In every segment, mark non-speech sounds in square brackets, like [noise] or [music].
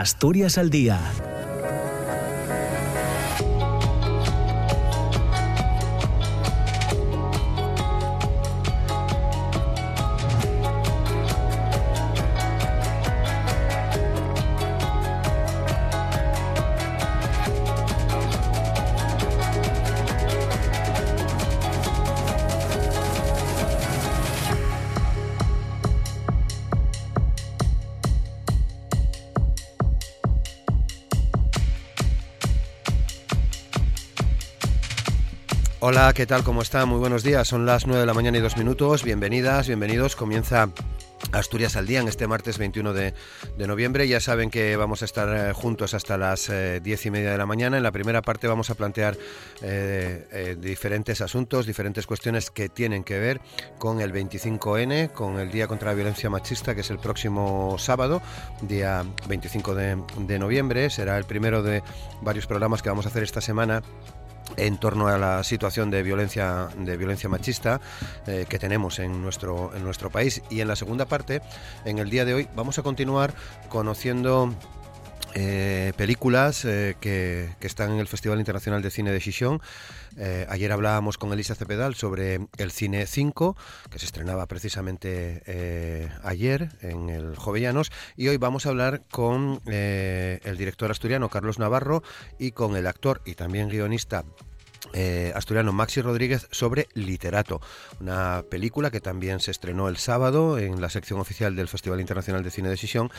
Asturias al Día Hola, ¿qué tal? ¿Cómo está? Muy buenos días. Son las 9 de la mañana y dos minutos. Bienvenidas, bienvenidos. Comienza Asturias al día en este martes 21 de, noviembre. Ya saben que vamos a estar eh, juntos hasta las eh, diez y media de la mañana. En la primera parte vamos a plantear eh, diferentes asuntos, diferentes cuestiones que tienen que ver con el 25N, con el Día contra la Violencia Machista, que es el próximo sábado, día 25 de, de noviembre. Será el primero de varios programas que vamos a hacer esta semana en torno a la situación de violencia de violencia machista eh, que tenemos en nuestro en nuestro país y en la segunda parte en el día de hoy vamos a continuar conociendo eh, películas eh, que, están en el Festival Internacional de Cine de Chichón. Ayer hablábamos con Elisa Cepedal sobre el Cine 5, que se estrenaba precisamente ayer en el Jovellanos, y hoy vamos a hablar con el director asturiano Carlos Navarro y con el actor y también guionista eh, asturiano Maxi Rodríguez sobre Literato, una película que también se estrenó el sábado en la sección oficial del Festival Internacional de Cine de Sisión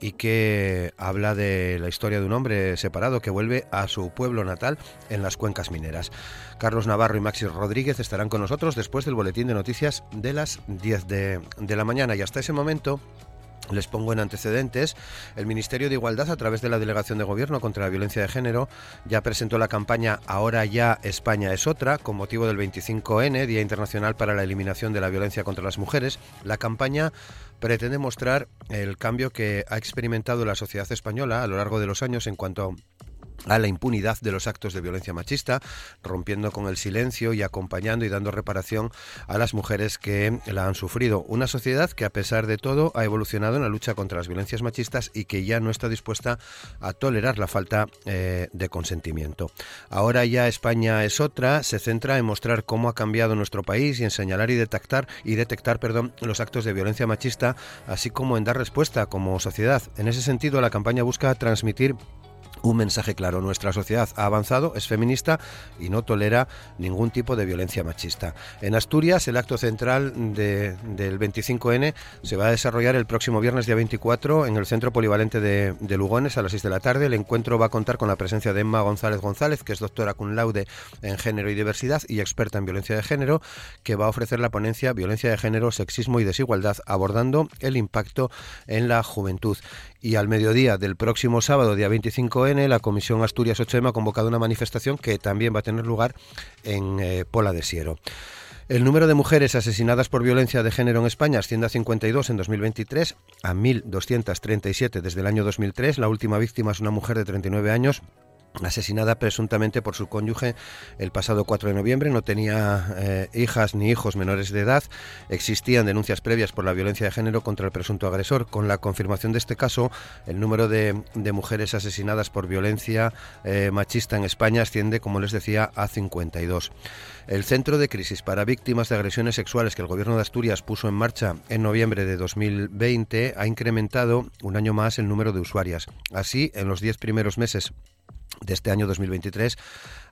y que habla de la historia de un hombre separado que vuelve a su pueblo natal en las cuencas mineras. Carlos Navarro y Maxi Rodríguez estarán con nosotros después del boletín de noticias de las 10 de, de la mañana y hasta ese momento les pongo en antecedentes. El Ministerio de Igualdad, a través de la Delegación de Gobierno contra la Violencia de Género, ya presentó la campaña Ahora ya España es otra, con motivo del 25N, Día Internacional para la Eliminación de la Violencia contra las Mujeres. La campaña pretende mostrar el cambio que ha experimentado la sociedad española a lo largo de los años en cuanto a la impunidad de los actos de violencia machista, rompiendo con el silencio y acompañando y dando reparación a las mujeres que la han sufrido. Una sociedad que a pesar de todo ha evolucionado en la lucha contra las violencias machistas y que ya no está dispuesta a tolerar la falta eh, de consentimiento. Ahora ya España es otra, se centra en mostrar cómo ha cambiado nuestro país y en señalar y detectar y detectar, perdón, los actos de violencia machista, así como en dar respuesta como sociedad. En ese sentido, la campaña busca transmitir un mensaje claro. Nuestra sociedad ha avanzado, es feminista y no tolera ningún tipo de violencia machista. En Asturias, el acto central del 25N se va a desarrollar el próximo viernes día 24 en el Centro Polivalente de, Lugones a las 6 de la tarde. El encuentro va a contar con la presencia de Emma González González, que es doctora cum laude en género y diversidad y experta en violencia de género, que va a ofrecer la ponencia Violencia de género, sexismo y desigualdad, abordando el impacto en la juventud. Y al mediodía del próximo sábado, día 25N, la Comisión Asturias 8M ha convocado una manifestación que también va a tener lugar en eh, Pola de Siero. El número de mujeres asesinadas por violencia de género en España asciende a 52 en 2023, a 1.237 desde el año 2003. La última víctima es una mujer de 39 años asesinada presuntamente por su cónyuge el pasado 4 de noviembre. No tenía eh, hijas ni hijos menores de edad. Existían denuncias previas por la violencia de género contra el presunto agresor. Con la confirmación de este caso, el número de, mujeres asesinadas por violencia eh, machista en España asciende, como les decía, a 52. El Centro de Crisis para Víctimas de Agresiones Sexuales que el Gobierno de Asturias puso en marcha en noviembre de 2020 ha incrementado un año más el número de usuarias. Así, en los 10 primeros meses de este año 2023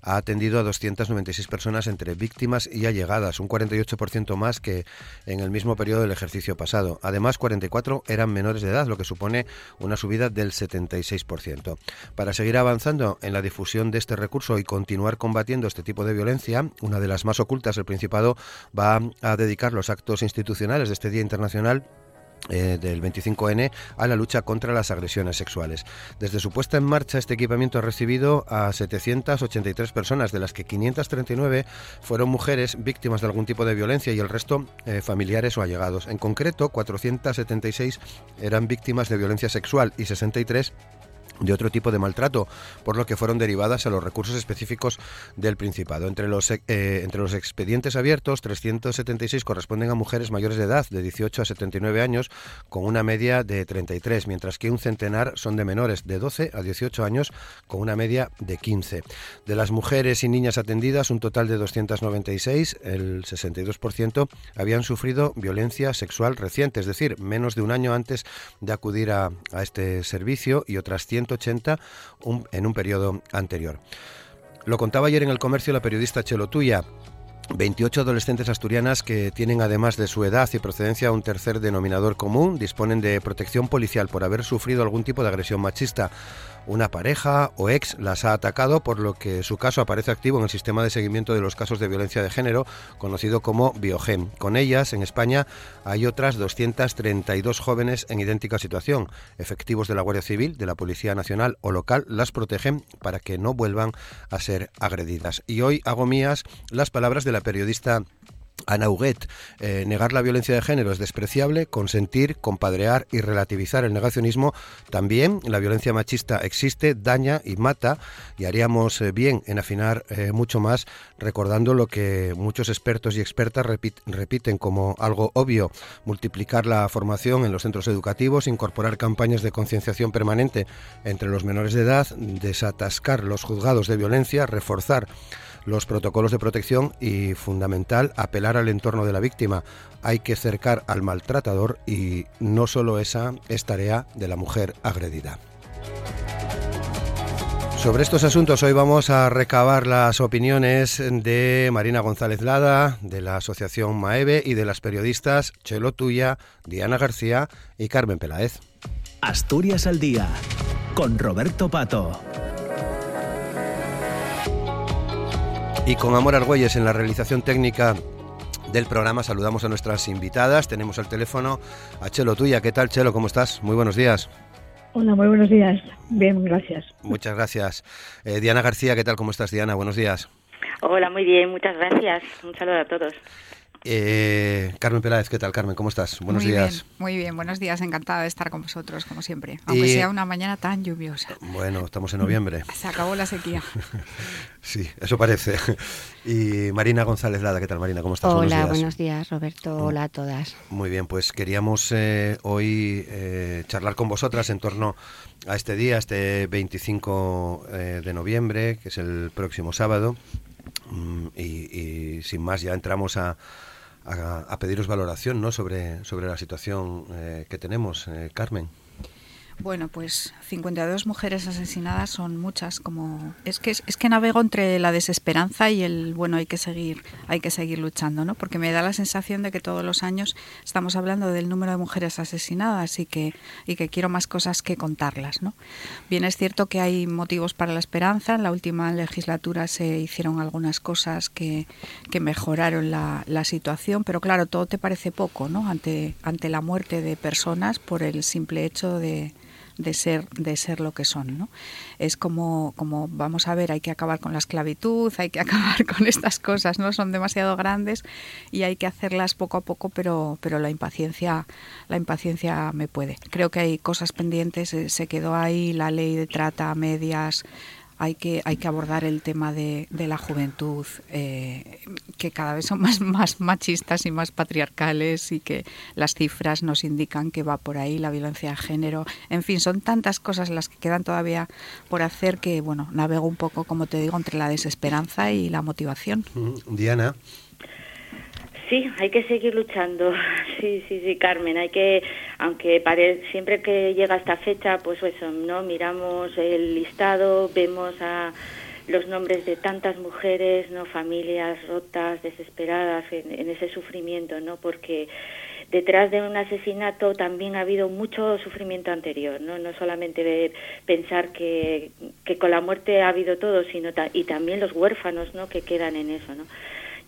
ha atendido a 296 personas entre víctimas y allegadas, un 48% más que en el mismo periodo del ejercicio pasado. Además, 44 eran menores de edad, lo que supone una subida del 76%. Para seguir avanzando en la difusión de este recurso y continuar combatiendo este tipo de violencia, una de las más ocultas, el Principado va a dedicar los actos institucionales de este Día Internacional eh, del 25N a la lucha contra las agresiones sexuales. Desde su puesta en marcha, este equipamiento ha recibido a 783 personas, de las que 539 fueron mujeres víctimas de algún tipo de violencia y el resto eh, familiares o allegados. En concreto, 476 eran víctimas de violencia sexual y 63 de otro tipo de maltrato, por lo que fueron derivadas a los recursos específicos del Principado. Entre los, eh, entre los expedientes abiertos, 376 corresponden a mujeres mayores de edad, de 18 a 79 años, con una media de 33, mientras que un centenar son de menores, de 12 a 18 años, con una media de 15. De las mujeres y niñas atendidas, un total de 296, el 62%, habían sufrido violencia sexual reciente, es decir, menos de un año antes de acudir a, a este servicio y otras 100 180 en un periodo anterior. Lo contaba ayer en el comercio la periodista Chelo Tuya. 28 adolescentes asturianas que tienen además de su edad y procedencia un tercer denominador común disponen de protección policial por haber sufrido algún tipo de agresión machista una pareja o ex las ha atacado, por lo que su caso aparece activo en el sistema de seguimiento de los casos de violencia de género, conocido como Biogem. Con ellas, en España, hay otras 232 jóvenes en idéntica situación. Efectivos de la Guardia Civil, de la Policía Nacional o local las protegen para que no vuelvan a ser agredidas. Y hoy hago mías las palabras de la periodista Ana Huguet, eh, negar la violencia de género es despreciable, consentir, compadrear y relativizar el negacionismo también. La violencia machista existe, daña y mata y haríamos eh, bien en afinar eh, mucho más recordando lo que muchos expertos y expertas repiten como algo obvio, multiplicar la formación en los centros educativos, incorporar campañas de concienciación permanente entre los menores de edad, desatascar los juzgados de violencia, reforzar los protocolos de protección y, fundamental, apelar al entorno de la víctima. Hay que cercar al maltratador y no solo esa es tarea de la mujer agredida. Sobre estos asuntos hoy vamos a recabar las opiniones de Marina González Lada, de la Asociación Maeve y de las periodistas Chelo Tuya, Diana García y Carmen Peláez. Asturias al día, con Roberto Pato. Y con Amor Argüelles en la realización técnica del programa saludamos a nuestras invitadas. Tenemos al teléfono a Chelo Tuya. ¿Qué tal, Chelo? ¿Cómo estás? Muy buenos días. Hola, muy buenos días. Bien, gracias. Muchas gracias. Eh, Diana García, ¿qué tal? ¿Cómo estás, Diana? Buenos días. Hola, muy bien, muchas gracias. Un saludo a todos. Eh, Carmen Peláez, ¿qué tal, Carmen? ¿Cómo estás? Buenos muy días. Bien, muy bien, buenos días. Encantada de estar con vosotros, como siempre. Aunque sea una mañana tan lluviosa. Bueno, estamos en noviembre. Se acabó la sequía. [laughs] sí, eso parece. Y Marina González Lada, ¿qué tal, Marina? ¿Cómo estás? Hola, buenos días, Roberto. Mm. Hola a todas. Muy bien, pues queríamos eh, hoy eh, charlar con vosotras en torno a este día, este 25 eh, de noviembre, que es el próximo sábado. Mm, y sin más, ya entramos a a, pediros valoración ¿no? sobre, sobre la situación eh, que tenemos, eh, Carmen. Bueno, pues 52 mujeres asesinadas son muchas, como es que es que navego entre la desesperanza y el bueno, hay que seguir, hay que seguir luchando, ¿no? Porque me da la sensación de que todos los años estamos hablando del número de mujeres asesinadas y que y que quiero más cosas que contarlas, ¿no? Bien es cierto que hay motivos para la esperanza, en la última legislatura se hicieron algunas cosas que, que mejoraron la, la situación, pero claro, todo te parece poco, ¿no? Ante ante la muerte de personas por el simple hecho de de ser, de ser lo que son. ¿no? Es como, como, vamos a ver, hay que acabar con la esclavitud, hay que [laughs] acabar con estas cosas, ¿no? Son demasiado grandes y hay que hacerlas poco a poco, pero, pero la impaciencia, la impaciencia me puede. Creo que hay cosas pendientes, eh, se quedó ahí la ley de trata a medias, hay que, hay que abordar el tema de, de la juventud, eh, que cada vez son [laughs] más, más machistas y más patriarcales y que las cifras nos indican que va por ahí la violencia de género. En fin, son tantas cosas las que quedan todavía por hacer que, bueno, navego un poco, como te digo, entre la desesperanza y la motivación. Diana. Sí, hay que seguir luchando. [laughs] Sí, sí, sí, Carmen. Hay que, aunque pare, siempre que llega esta fecha, pues eso, no miramos el listado, vemos a los nombres de tantas mujeres, no familias rotas, desesperadas en, ese sufrimiento, no, porque detrás de un asesinato también ha habido mucho sufrimiento anterior, no, no solamente pensar que, que con la muerte ha habido todo, sino y también los huérfanos, no, que quedan en eso, no.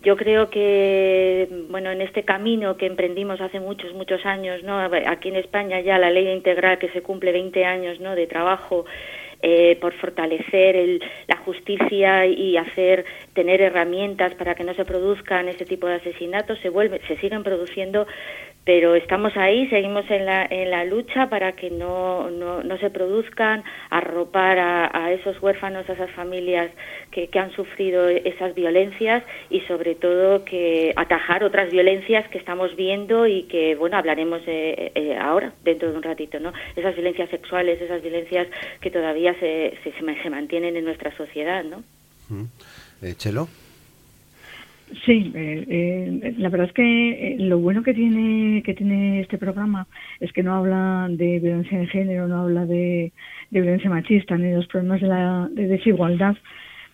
Yo creo que, bueno, en este camino que emprendimos hace muchos, muchos años, ¿no? Aquí en España ya la ley integral que se cumple 20 años, ¿no? De trabajo eh, por fortalecer el, la justicia y hacer tener herramientas para que no se produzcan ese tipo de asesinatos se vuelve se siguen produciendo pero estamos ahí, seguimos en la, en la lucha para que no, no, no se produzcan, arropar a, a, esos huérfanos, a esas familias que, que, han sufrido esas violencias y sobre todo que atajar otras violencias que estamos viendo y que, bueno, hablaremos eh, eh, ahora, dentro de un ratito, ¿no? Esas violencias sexuales, esas violencias que todavía se, se, se mantienen en nuestra sociedad, ¿no? Eh, Chelo. Sí, eh, eh, la verdad es que eh, lo bueno que tiene que tiene este programa es que no habla de violencia de género, no habla de, violencia machista ni de los problemas de, la, de desigualdad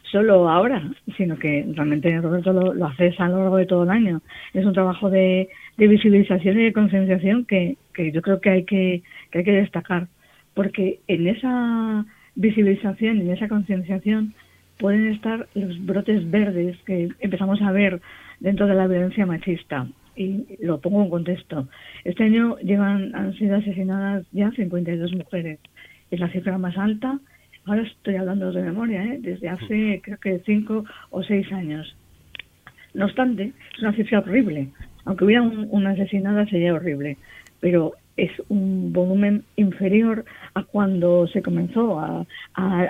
solo ahora, sino que realmente Roberto lo, lo hace a lo largo de todo el año. Es un trabajo de, de visibilización y de concienciación que, que yo creo que hay que, que hay que destacar, porque en esa visibilización y en esa concienciación pueden estar los brotes verdes que empezamos a ver dentro de la violencia machista. Y lo pongo en contexto. Este año llevan, han sido asesinadas ya 52 mujeres. Es la cifra más alta. Ahora estoy hablando de memoria, ¿eh? desde hace creo que 5 o 6 años. No obstante, es una cifra horrible. Aunque hubiera un, una asesinada sería horrible. Pero es un volumen inferior a cuando se comenzó a,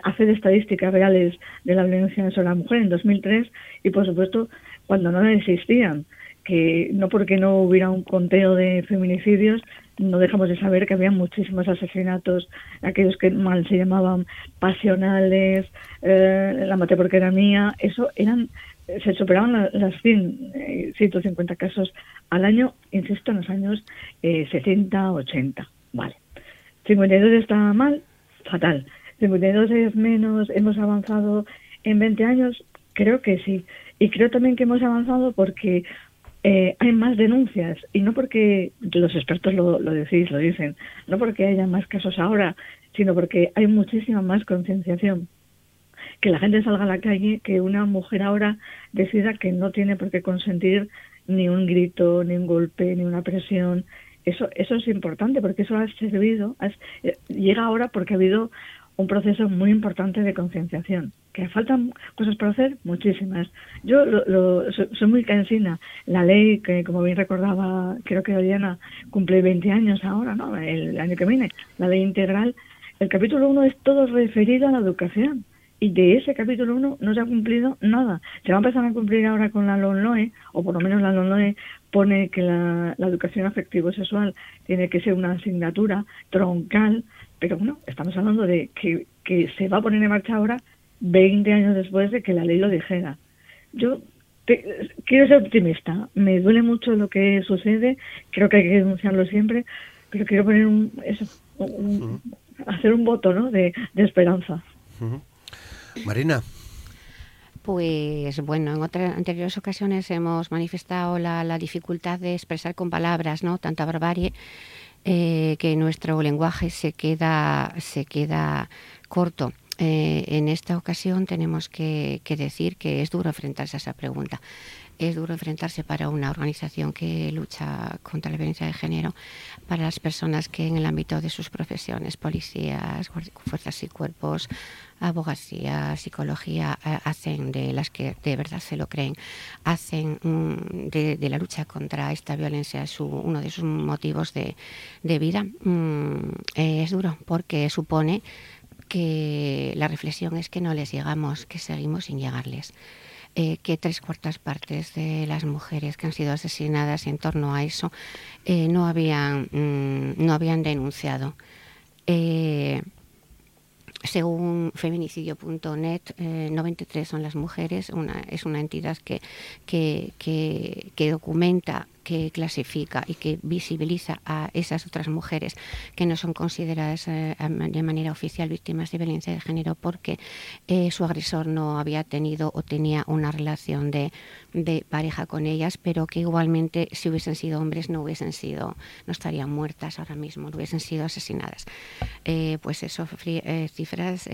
hacer estadísticas reales de la violencia sobre la mujer en 2003 y, por supuesto, cuando no existían. Que no porque no hubiera un conteo de feminicidios, no dejamos de saber que había muchísimos asesinatos, aquellos que mal se llamaban pasionales, eh, la maté porque era mía, eso eran se superaban las 100, eh, 150 casos al año, insisto, en los años eh, 70, 80. Vale. 52 está mal, fatal. 52 es menos, hemos avanzado en 20 años, creo que sí. Y creo también que hemos avanzado porque eh, hay más denuncias y no porque los expertos lo, lo decís, lo dicen, no porque haya más casos ahora, sino porque hay muchísima más concienciación que la gente salga a la calle, que una mujer ahora decida que no tiene por qué consentir ni un grito, ni un golpe, ni una presión. Eso, eso es importante porque eso ha servido, ha, llega ahora porque ha habido un proceso muy importante de concienciación. Que faltan cosas por hacer, muchísimas. Yo lo, lo, soy muy cansina. La ley, que como bien recordaba, creo que Diana cumple 20 años ahora, ¿no? El año que viene, la ley integral. El capítulo 1 es todo referido a la educación y de ese capítulo 1 no se ha cumplido nada. Se va a empezar a cumplir ahora con la LONLOE, o por lo menos la LONLOE pone que la, la educación afectivo-sexual tiene que ser una asignatura troncal, pero bueno, estamos hablando de que, que se va a poner en marcha ahora 20 años después de que la ley lo dijera. Yo te, quiero ser optimista, me duele mucho lo que sucede, creo que hay que denunciarlo siempre, pero quiero poner un, eso, un, uh -huh. hacer un voto ¿no? de, de esperanza. Uh -huh. Marina. Pues bueno, en otras anteriores ocasiones hemos manifestado la, dificultad de expresar con palabras, ¿no? Tanta barbarie eh, que nuestro lenguaje se queda se queda corto. Eh, en esta ocasión tenemos que decir que es duro enfrentarse a esa pregunta es duro enfrentarse para una organización que lucha contra la violencia de género, para las personas que en el ámbito de sus profesiones, policías, fuerzas y cuerpos, abogacía, psicología, hacen de las que de verdad se lo creen, hacen mm, de, de, la lucha contra esta violencia su, uno de sus motivos de, de vida. Mm, eh, es duro porque supone que la reflexión es que no les llegamos, que seguimos sin llegarles eh, que tres cuartas partes de las mujeres que han sido asesinadas en torno a eso eh, no, habían, mmm, no habían denunciado. Eh, según feminicidio.net, eh, 93 son las mujeres, una, es una entidad que, que, que documenta que clasifica y que visibiliza a esas otras mujeres que no son consideradas eh, de manera oficial víctimas de violencia de género porque eh, su agresor no había tenido o tenía una relación de, de, pareja con ellas, pero que igualmente si hubiesen sido hombres no hubiesen sido, no estarían muertas ahora mismo, no hubiesen sido asesinadas. Eh, pues eso, cifras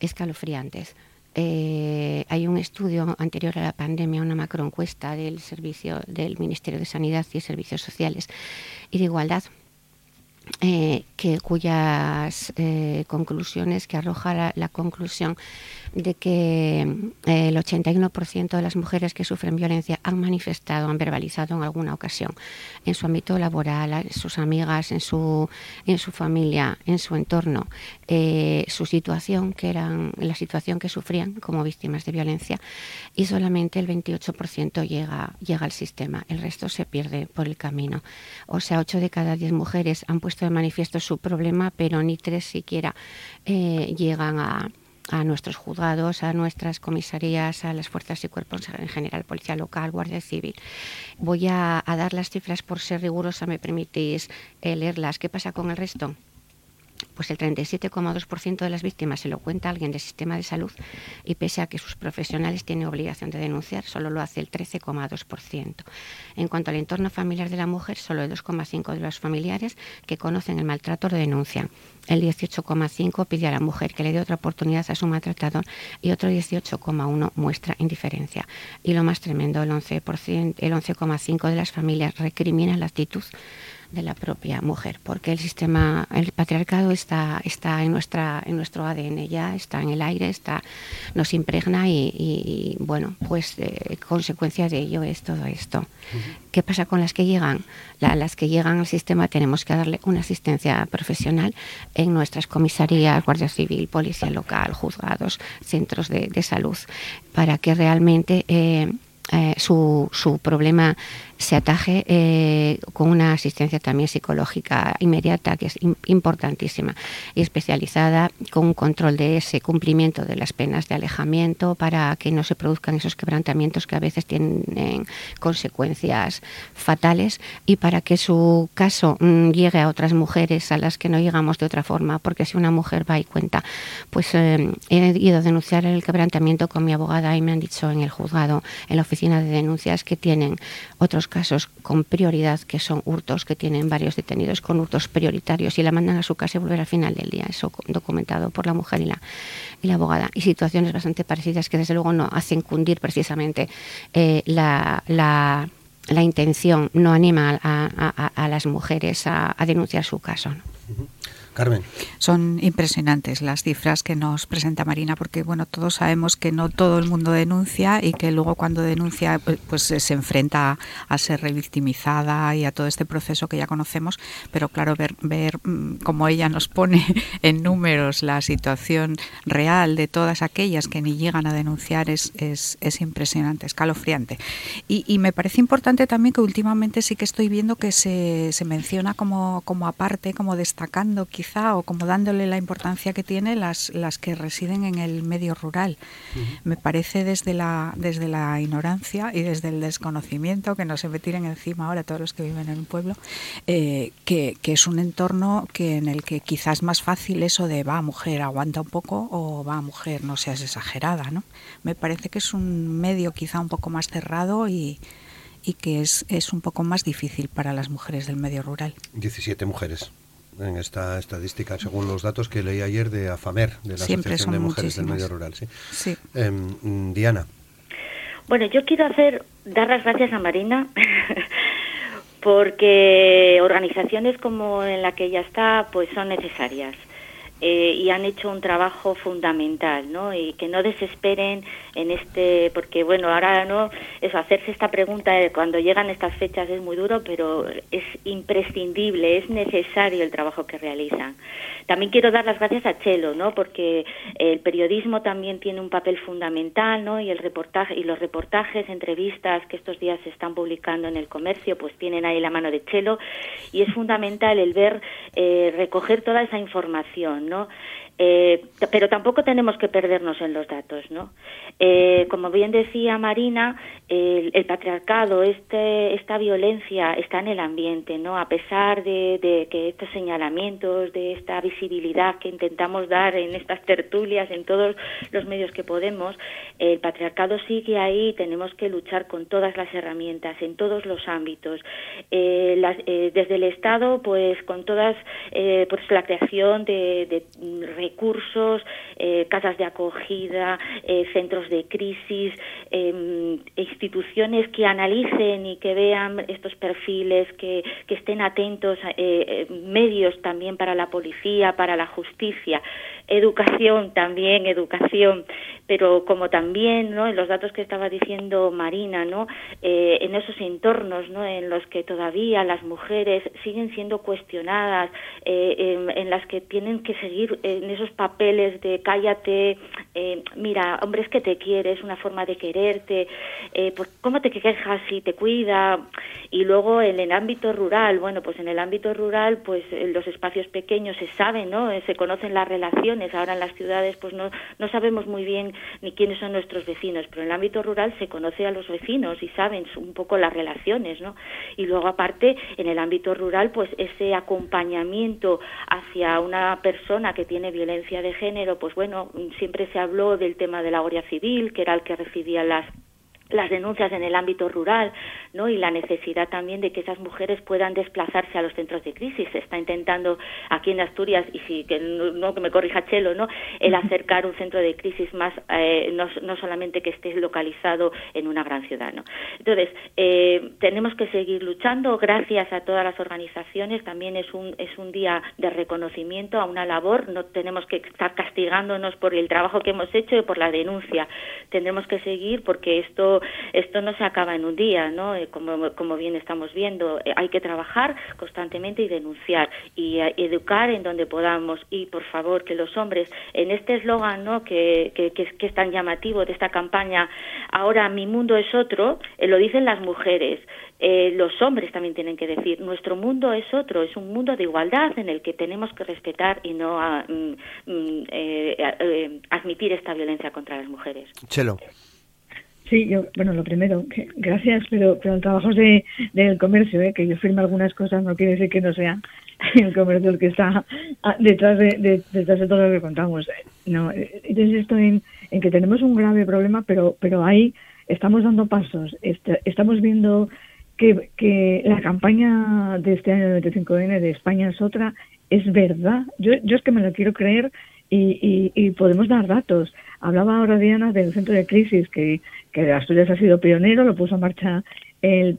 escalofriantes. Eh, hay un estudio anterior a la pandemia, una macroencuesta del servicio del Ministerio de Sanidad y Servicios Sociales y de Igualdad eh, que, cuyas eh, conclusiones, que arroja la, conclusión de que eh, el 81% de las mujeres que sufren violencia han manifestado, han verbalizado en alguna ocasión en su ámbito laboral, en sus amigas, en su, en su familia, en su entorno, su situación, que eran la situación que sufrían como víctimas de violencia, y solamente el 28% llega, llega al sistema, el resto se pierde por el camino. O sea, 8 de cada 10 mujeres han puesto de manifiesto su problema, pero ni tres siquiera eh, llegan a, nuestros juzgados, a nuestras comisarías, a las fuerzas y cuerpos en general, Policía Local, Guardia Civil. Voy a, dar las cifras por ser rigurosa, me permitís eh, leerlas. ¿Qué pasa con el resto? Pues el 37,2% de las víctimas se lo cuenta alguien del sistema de salud y pese a que sus profesionales tienen obligación de denunciar, solo lo hace el 13,2%. En cuanto al entorno familiar de la mujer, solo el 2,5% de los familiares que conocen el maltrato lo denuncian. El 18,5% pide a la mujer que le dé otra oportunidad a su maltratador y otro 18,1% muestra indiferencia. Y lo más tremendo, el 11%, el 11,5% de las familias recriminan la actitud de la propia mujer, porque el sistema, el patriarcado está, está en nuestra, en nuestro ADN ya, está en el aire, está, nos impregna y, bueno, pues eh, consecuencia de ello es todo esto. ¿Qué pasa con las que llegan? las que llegan al sistema tenemos que darle una asistencia profesional en nuestras comisarías, Guardia Civil, Policía Local, juzgados, centros de, salud, para que realmente eh, eh, su, su problema se ataje eh, con una asistencia también psicológica inmediata, que es importantísima, y especializada con un control de ese cumplimiento de las penas de alejamiento para que no se produzcan esos quebrantamientos que a veces tienen consecuencias fatales y para que su caso mm, llegue a otras mujeres a las que no llegamos de otra forma, porque si una mujer va y cuenta, pues eh, he ido a denunciar el quebrantamiento con mi abogada y me han dicho en el juzgado, en la oficina de denuncias, que tienen otros casos con prioridad, que son hurtos, que tienen varios detenidos con hurtos prioritarios y la mandan a su casa y volver al final del día. Eso documentado por la mujer y la, y la abogada. Y situaciones bastante parecidas que desde luego no hacen cundir precisamente eh, la, la, intención, no anima a, las mujeres a, denunciar su caso. Carmen. Son impresionantes las cifras que nos presenta Marina, porque bueno, todos sabemos que no todo el mundo denuncia y que luego cuando denuncia pues, pues se enfrenta a ser revictimizada y a todo este proceso que ya conocemos, pero claro, ver, ver mm, como ella nos pone [laughs] en números la situación real de todas aquellas que ni llegan a denunciar es, es, es impresionante, escalofriante. Y, y, me parece importante también que últimamente sí que estoy viendo que se, se menciona como, como aparte, como destacando o como dándole la importancia que tiene las, las que residen en el medio rural. Me parece desde la, desde la ignorancia y desde el desconocimiento, que no se me tiren encima ahora todos los que viven en un pueblo, eh, que, que, es un entorno que en el que quizás más fácil eso de va mujer, aguanta un poco o va mujer, no seas exagerada. ¿no? Me parece que es un medio quizá un poco más cerrado y, y que es, es un poco más difícil para las mujeres del medio rural. 17 mujeres en esta estadística, según los datos que leí ayer de AFAMER, de la Asociación de Mujeres del Medio Rural. Sí. Em, Diana. Bueno, yo quiero hacer dar las gracias a Marina [laughs] porque organizaciones como en la que ella está pues son necesarias. Eh, y han hecho un trabajo fundamental, ¿no? Y que no desesperen en este, porque bueno, ahora no, eso, hacerse esta pregunta cuando llegan estas fechas es muy duro, pero es imprescindible, es necesario el trabajo que realizan. También quiero dar las gracias a Chelo, ¿no? Porque el periodismo también tiene un papel fundamental, ¿no? Y el reportaje y los reportajes, entrevistas que estos días se están publicando en el comercio, pues tienen ahí la mano de Chelo y es fundamental el ver eh, recoger toda esa información ¿no? Eh, pero tampoco tenemos que perdernos en los datos, ¿no? Eh, como bien decía Marina, el, patriarcado, este, esta violencia está en el ambiente, ¿no? A pesar de, que estos señalamientos, de esta visibilidad que intentamos dar en estas tertulias, en todos los medios que podemos, el patriarcado sigue ahí. Tenemos que luchar con todas las herramientas, en todos los ámbitos. Eh, desde el Estado, pues con todas, pues la creación de, de recursos, eh, casas de acogida, eh, centros de crisis, em, instituciones que analicen y que vean estos perfiles, que, que estén atentos, medios también para la policía, para la justicia, educación también, educación, pero como también, ¿no? En los datos que estaba diciendo Marina, ¿no? en esos entornos, ¿no? En los que todavía las mujeres siguen siendo cuestionadas, en, las que tienen que seguir en esos papeles de cállate, eh, mira, hombre, es que te quiere, es una forma de quererte, eh, ¿cómo te quejas si te cuida? Y luego en el ámbito rural, bueno, pues en el ámbito rural, pues en los espacios pequeños se saben, ¿no? Eh, se conocen las relaciones, ahora en las ciudades pues no, no sabemos muy bien ni quiénes son nuestros vecinos, pero en el ámbito rural se conoce a los vecinos y saben un poco las relaciones, ¿no? Y luego aparte, en el ámbito rural, pues ese acompañamiento hacia una persona que tiene violencia de género, pues bueno, siempre se habló del tema de la Guardia Civil, que era el que recibía las las denuncias en el ámbito rural ¿no? y la necesidad también de que esas mujeres puedan desplazarse a los centros de crisis. Se está intentando aquí en Asturias, y sí, que no, que me corrija Chelo, ¿no? el acercar un centro de crisis más, eh, no, no, solamente que esté localizado en una gran ciudad. ¿no? Entonces, eh, tenemos que seguir luchando gracias a todas las organizaciones. También es un, es un día de reconocimiento a una labor. No tenemos que estar castigándonos por el trabajo que hemos hecho y por la denuncia. Tendremos que seguir porque esto esto, no se acaba en un día, ¿no? Eh, como, como bien estamos viendo, eh, hay que trabajar constantemente y denunciar y eh, educar en donde podamos y por favor que los hombres en este eslogan, ¿no? Que, que, es tan llamativo de esta campaña, ahora mi mundo es otro, lo dicen las mujeres. los hombres también tienen que decir, nuestro mundo es otro, es un mundo de igualdad en el que tenemos que respetar y no a, mm, mm, admitir esta violencia contra las mujeres. Chelo. Sí, yo, bueno, lo primero, que, gracias, pero, pero el trabajo de, del comercio, ¿eh? que yo firme algunas cosas no quiere decir que no sea [laughs] el comercio el que está ah, detrás de, detrás de todo lo que contamos. No, entonces insisto en, en que tenemos un grave problema, pero, pero ahí estamos dando pasos, estamos viendo que, que la campaña de este año 25N de España es otra, es verdad. Yo, yo es que me lo quiero creer y, y, podemos dar datos. Hablaba ahora Diana del centro de crisis, que, que Asturias ha sido pionero, lo puso en marcha el,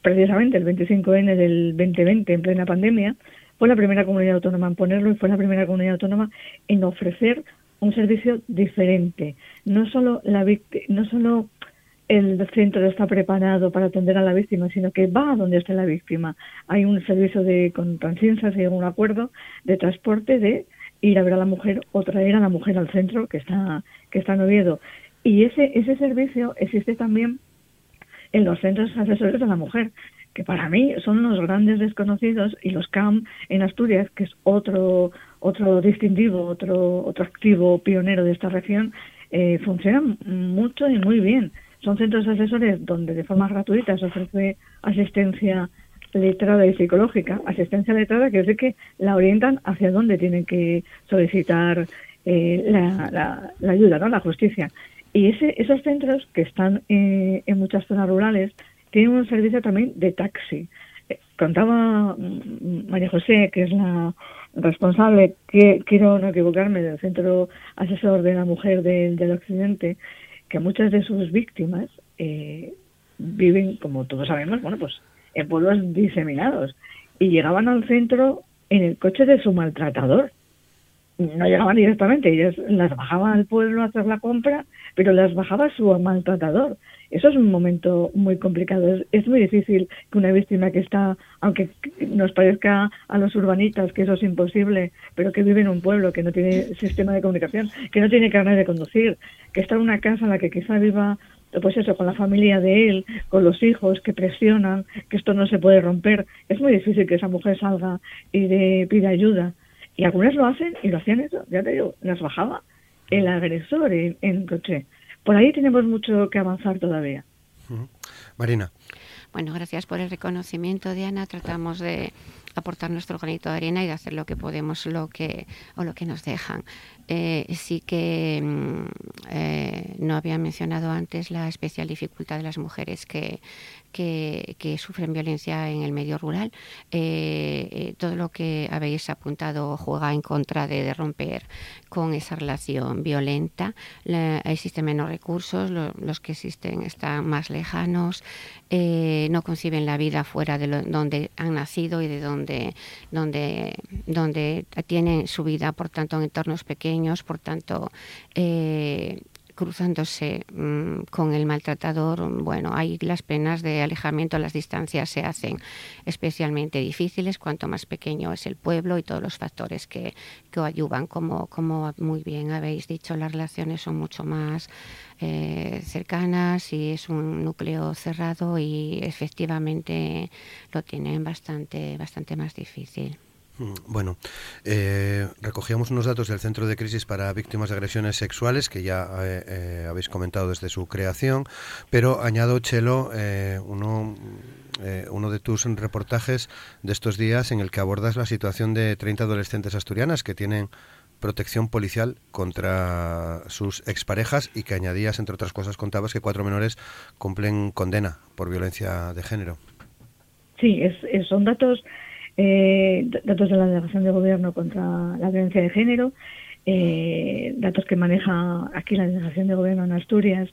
precisamente el 25N del 2020, en plena pandemia. Fue la primera comunidad autónoma en ponerlo y fue la primera comunidad autónoma en ofrecer un servicio diferente. No solo, la no solo el centro está preparado para atender a la víctima, sino que va a donde esté la víctima. Hay un servicio de con Transiensa, se un acuerdo de transporte de ir a ver a la mujer o traer a la mujer al centro que está, que está en Oviedo. Y ese, ese servicio existe también en los centros asesores de la mujer, que para mí son los grandes desconocidos, y los CAM en Asturias, que es otro, otro distintivo, otro, otro activo pionero de esta región, eh, funcionan mucho y muy bien. Son centros asesores donde de forma gratuita se ofrece asistencia letrada y psicológica, asistencia letrada, que es de que la orientan hacia dónde tienen que solicitar eh, la, ayuda, ¿no? la justicia. Y ese, esos centros que están eh, en muchas zonas rurales tienen un servicio también de taxi. Eh, contaba mm, María José, que es la responsable, que quiero no equivocarme, del Centro Asesor de la Mujer del, del Occidente, que muchas de sus víctimas viven, como todos sabemos, bueno, pues en pueblos diseminados y llegaban al centro en el coche de su maltratador. No llegaban directamente, ellas las bajaban al pueblo a hacer la compra, pero las bajaba su maltratador. Eso es un momento muy complicado. Es, muy difícil que una víctima que está, aunque nos parezca a los urbanitas que eso es imposible, pero que vive en un pueblo, que no tiene sistema de comunicación, que no tiene carnet de conducir, que está en una casa en la que quizá viva pues eso, con la familia de él, con los hijos que presionan, que esto no se puede romper. Es muy difícil que esa mujer salga y de, pida ayuda. Y algunas lo hacen y lo hacían eso, ya te digo, las bajaba el agresor en, en coche. Por ahí tenemos mucho que avanzar todavía. Marina. Bueno, gracias por el reconocimiento, Diana. Tratamos de aportar nuestro granito de arena y de hacer lo que podemos lo que, o lo que nos dejan. Eh, sí que mm, eh, no había mencionado antes la especial dificultad de las mujeres que, que, sufren violencia en el medio rural. Eh, eh, todo lo que habéis apuntado juega en contra de, romper con esa relación violenta. existen menos recursos, los que existen están más lejanos, eh, no conciben la vida fuera de donde han nacido y de donde, donde, donde tienen su vida, por tanto, en entornos pequeños, por tanto, cruzándose mm, con el maltratador, bueno, ahí las penas de alejamiento, las distancias se hacen especialmente difíciles cuanto más pequeño es el pueblo y todos los factores que, que ayudan. Como, como muy bien habéis dicho, las relaciones son mucho más eh, cercanas y es un núcleo cerrado y efectivamente lo tienen bastante, bastante más difícil. Bueno, eh, recogíamos unos datos del Centro de Crisis para Víctimas de Agresiones Sexuales, que ya eh, eh, habéis comentado desde su creación, pero añado, Chelo, uno, uno de tus reportajes de estos días en el que abordas la situación de 30 adolescentes asturianas que tienen protección policial contra sus exparejas y que añadías, entre otras cosas, contabas que cuatro menores cumplen condena por violencia de género. Sí, es, son datos eh, datos de la Delegación de Gobierno contra la Violencia de Género, eh, datos que maneja aquí la Delegación de Gobierno en Asturias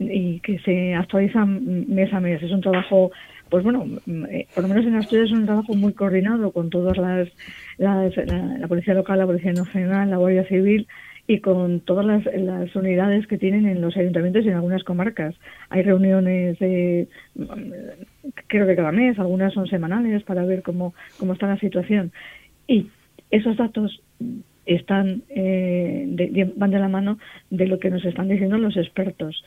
y que se actualizan mes a mes. Es un trabajo, pues bueno, eh, por lo menos en Asturias es un trabajo muy coordinado con todas las, la, Policía Local, la Policía Nacional, la Guardia Civil y con todas las, las, unidades que tienen en los ayuntamientos y en algunas comarcas. Hay reuniones de, creo que cada mes, algunas son semanales para ver cómo, cómo está la situación. Y esos datos están eh, van de la mano de lo que nos están diciendo los expertos.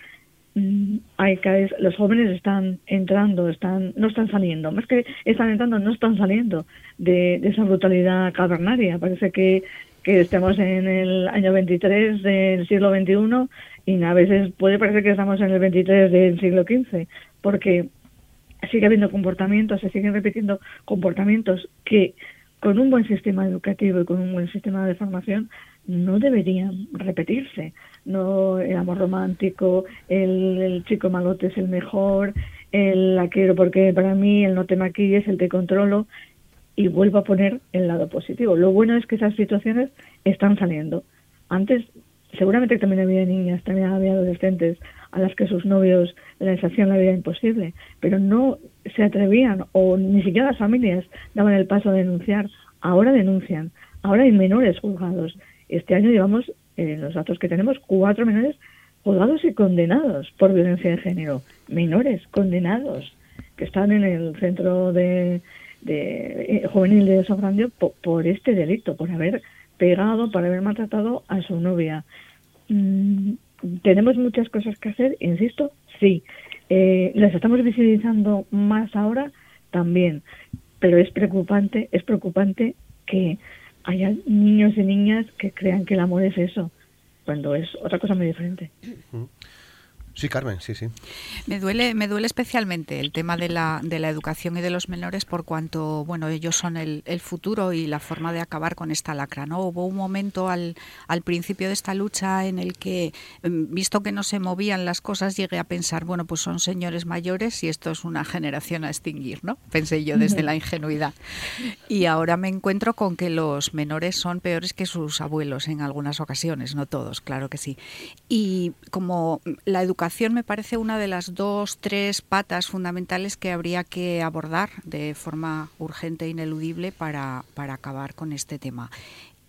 Mm, hay los jóvenes están entrando, están no están saliendo, más que están entrando, no están saliendo de, esa brutalidad cavernaria. Parece que, que estamos en el año 23 del siglo XXI y a veces puede parecer que estamos en el 23 del siglo XV, porque sigue habiendo comportamientos, se siguen repitiendo comportamientos que con un buen sistema educativo y con un buen sistema de formación no deberían repetirse. No el amor romántico, el, chico malote es el mejor, el la quiero porque para mí el no te maquilles, el te controlo y vuelvo a poner el lado positivo. Lo bueno es que esas situaciones están saliendo. Antes seguramente también había niñas, también había adolescentes a las que sus novios les hacían la vida imposible, pero no se atrevían o ni siquiera las familias daban el paso a denunciar. Ahora denuncian, ahora hay menores juzgados. Este año llevamos, eh, los datos que tenemos, cuatro menores juzgados y condenados por violencia de género. Menores condenados que están en el centro de, de eh, juvenil de Sofrandio por, por, este delito, por haber pegado, por haber maltratado a su novia. Mm, tenemos muchas cosas que hacer, insisto, sí. Eh, las estamos visibilizando más ahora también, pero es preocupante, es preocupante que haya niños y niñas que crean que el amor es eso, cuando es otra cosa muy diferente. Sí, Carmen, sí, sí. Me duele, me duele especialmente el tema de la, de la educación y de los menores por cuanto, bueno, ellos son el, el futuro y la forma de acabar con esta lacra, ¿no? Hubo un momento al, al principio de esta lucha en el que, em, visto que no se movían las cosas, llegué a pensar, bueno, pues son señores mayores y esto es una generación a extinguir, ¿no? Pensé yo desde la ingenuidad. Y ahora me encuentro con que los menores son peores que sus abuelos en algunas ocasiones, no todos, claro que sí. Y como la educación educación me parece una de las dos, tres patas fundamentales que habría que abordar de forma urgente e ineludible para, para acabar con este tema.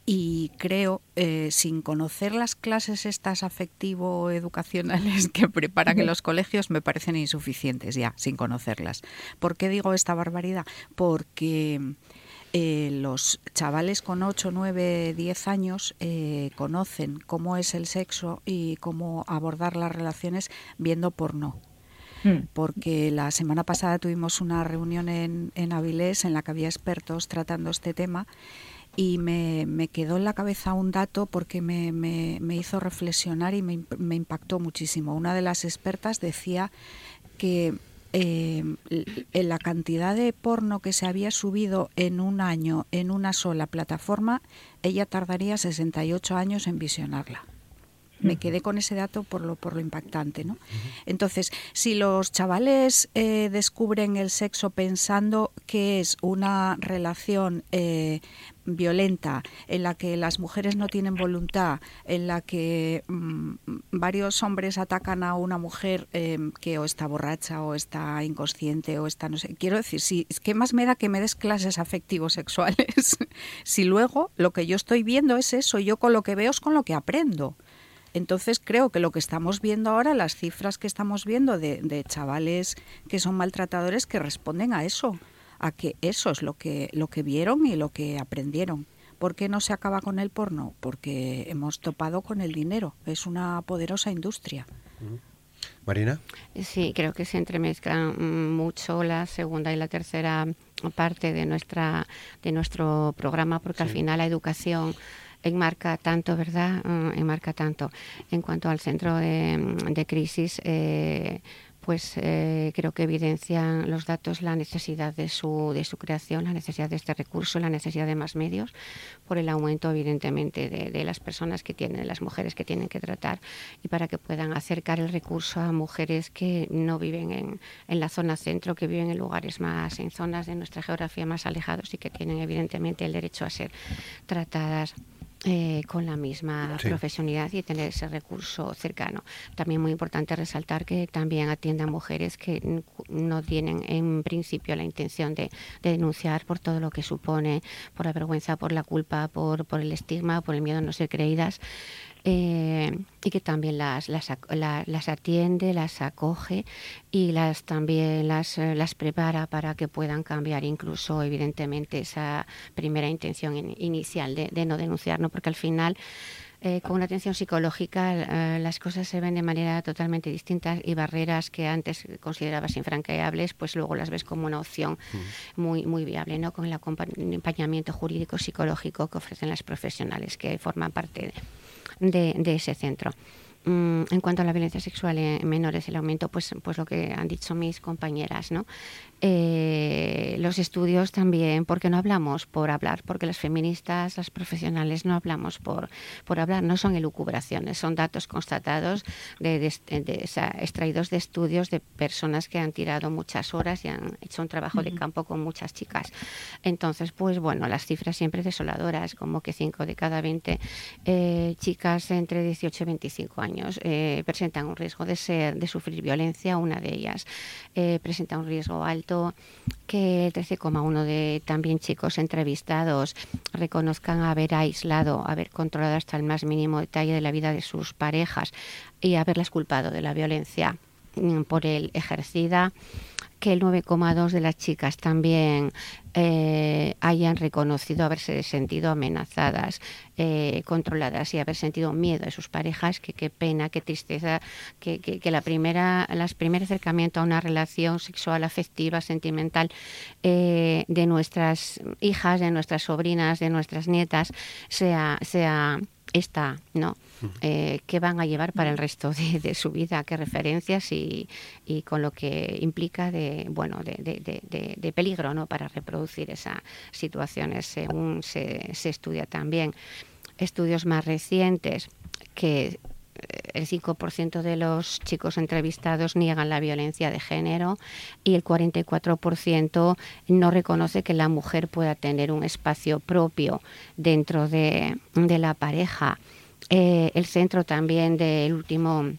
Y creo, eh, sin conocer las clases estas afectivo-educacionales que preparan en los colegios, me parecen insuficientes ya, sin conocerlas. ¿Por qué digo esta barbaridad? Porque eh, los chavales con 8, 9, 10 años eh, conocen cómo es el sexo y cómo abordar las relaciones viendo porno. Hmm. Porque la semana pasada tuvimos una reunión en, en Avilés en la que había expertos tratando este tema y me, me, quedó en la cabeza un dato porque me, me, me hizo reflexionar y me, me, impactó muchísimo. Una de las expertas decía que eh, la cantidad de porno que se había subido en un año en una sola plataforma, ella tardaría 68 años en visionarla. me quedé con ese dato por lo, por lo impactante. ¿no? Entonces, si los chavales eh, descubren el sexo pensando que es una relación eh, violenta, en la que las mujeres no tienen voluntad, en la que mm, varios hombres atacan a una mujer em, que o está borracha o está inconsciente o está no sé. Quiero decir, si ¿qué más me da que me des clases afectivos sexuales? [laughs] si luego lo que yo estoy viendo es eso, yo con lo que veo es con lo que aprendo. Entonces creo que lo que estamos viendo ahora, las cifras que estamos viendo de, de chavales que son maltratadores, que responden a eso a que eso es lo que, lo que vieron y lo que aprendieron. ¿Por qué no se acaba con el porno? Porque hemos topado con el dinero. Es una poderosa industria. Marina. Sí, creo que se entremezclan mucho la segunda y la tercera parte de nuestra de nuestro programa, porque al final la educación enmarca tanto, ¿verdad? Mm, enmarca tanto. En cuanto al centro de, de crisis, eh, pues eh, creo que evidencian los datos la necesidad de su, de su creación, la necesidad de este recurso, la necesidad de más medios, por el aumento evidentemente de, las personas que tienen, las mujeres que tienen que tratar y para que puedan acercar el recurso a mujeres que no viven en, en la zona centro, que viven en lugares más, en zonas de nuestra geografía más alejados y que tienen evidentemente el derecho a ser tratadas eh, con la misma profesionalidad y tener ese recurso cercano. También muy importante resaltar que también atiende a mujeres que no tienen en principio la intención de, denunciar por todo lo que supone, por la vergüenza, por la culpa, por, por el estigma, por el miedo a no ser creídas. Eh, y que también las, las, las, atiende, las acoge y las también las, eh, las prepara para que puedan cambiar incluso evidentemente esa primera intención inicial de, de, no denunciar, ¿no? porque al final eh, con una atención psicológica las cosas se ven de manera totalmente distinta y barreras que antes considerabas infranqueables, pues luego las ves como una opción mm. muy, muy viable, ¿no? con el acompañamiento jurídico psicológico que ofrecen las profesionales que forman parte de de, de ese centro. Mm, en cuanto a la violencia sexual en menores, el aumento, pues, pues lo que han dicho mis compañeras, ¿no? Eh, los estudios también, porque no hablamos por hablar, porque las feministas, las profesionales no hablamos por, por hablar, no son elucubraciones, son datos constatados, de, extraídos de estudios de personas que han tirado muchas horas y han hecho un trabajo de campo con muchas chicas. Entonces, pues bueno, las cifras siempre desoladoras, como que 5 de cada 20 eh, chicas entre 18 y 25 años eh, presentan un riesgo de, ser, de sufrir violencia, una de ellas presenta un riesgo alto que el 13,1 de también chicos entrevistados reconozcan haber aislado, haber controlado hasta el más mínimo detalle de la vida de sus parejas y haberlas culpado de la violencia mm, por el ejercida que el 9,2 de las chicas también eh, hayan reconocido haberse sentido amenazadas, eh, controladas y haber sentido miedo de sus parejas, que qué pena, qué tristeza, que, que, la primera, las primer acercamiento a una relación sexual, afectiva, sentimental eh, de nuestras hijas, de nuestras sobrinas, de nuestras nietas, sea, sea esta, ¿no? Eh, ¿Qué van a llevar para el resto de, su vida? ¿Qué referencias y, y, con lo que implica de, bueno, de, de, peligro, ¿no? Para reproducir esas situaciones, según se, se estudia también. Estudios más recientes que el 5% de los chicos entrevistados niegan la violencia de género y el 44% no reconoce que la mujer pueda tener un espacio propio dentro de, la pareja. Eh, el centro también del último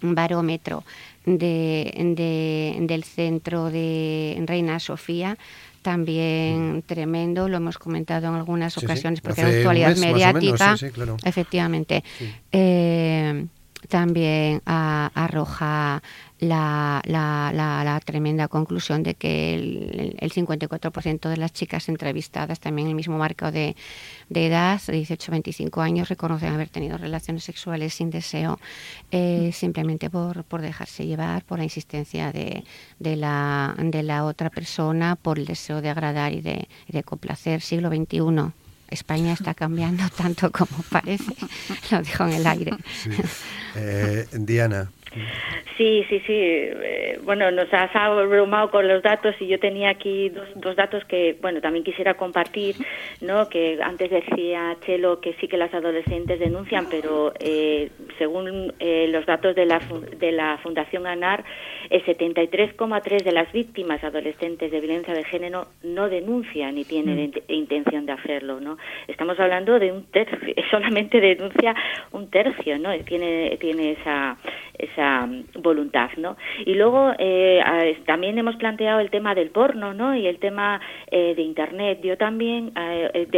barómetro del centro de Reina Sofía también tremendo, lo hemos comentado en algunas ocasiones porque hay actualidad mediática, efectivamente. Eh, también arroja la, la, la, tremenda conclusión de que el, el 54% de las chicas entrevistadas, también en el mismo marco de, de edad, de 18-25 años, reconocen haber tenido relaciones sexuales sin deseo, eh, simplemente por, por dejarse llevar, por la insistencia de, de, la, de la otra persona, por el deseo de agradar y de, de complacer. Siglo XXI. España está cambiando [laughs] tanto como parece, [laughs] lo dejo en el aire. Eh, Diana. Sí, sí, sí. Eh, bueno, nos has abrumado con los datos y yo tenía aquí dos, dos datos que, bueno, también quisiera compartir, ¿no? Que antes decía Chelo que sí que las adolescentes denuncian, pero eh, según eh, los datos de la, de la Fundación ANAR, el 73,3 de las víctimas adolescentes de violencia de género no denuncian ni tienen mm. intención de hacerlo, ¿no? Estamos hablando de un tercio, [laughs] solamente denuncia un tercio, ¿no? Tiene, tiene esa esa voluntad, ¿no? Y luego eh, también hemos planteado el tema del porno, ¿no? Y el tema eh, de Internet. Yo también eh,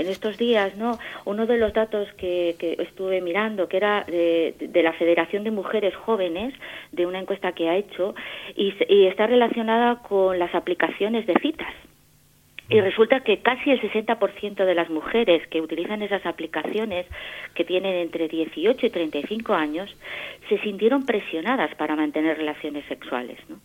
en estos días, ¿no? Uno de los datos que, estuve mirando, que era de, la Federación de Mujeres Jóvenes, de una encuesta que ha hecho, y está relacionada con las aplicaciones de citas. Y resulta que casi el 60% de las mujeres que utilizan esas aplicaciones, que tienen entre 18 y 35 años, se sintieron presionadas para mantener relaciones sexuales. ¿no?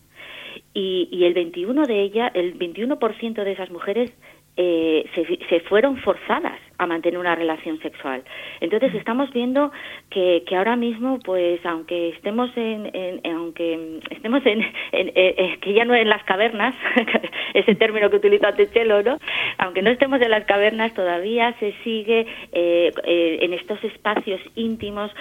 Y, y el 21 de ella, el 21% de esas mujeres eh, se, se, fueron forzadas a mantener una relación sexual. Entonces estamos viendo que, que ahora mismo, pues aunque estemos en, aunque estemos en, en, que ya no en las cavernas, [laughs] ese término que utiliza Techelo, ¿no? Aunque no estemos en las cavernas, todavía se sigue eh, eh, en estos espacios íntimos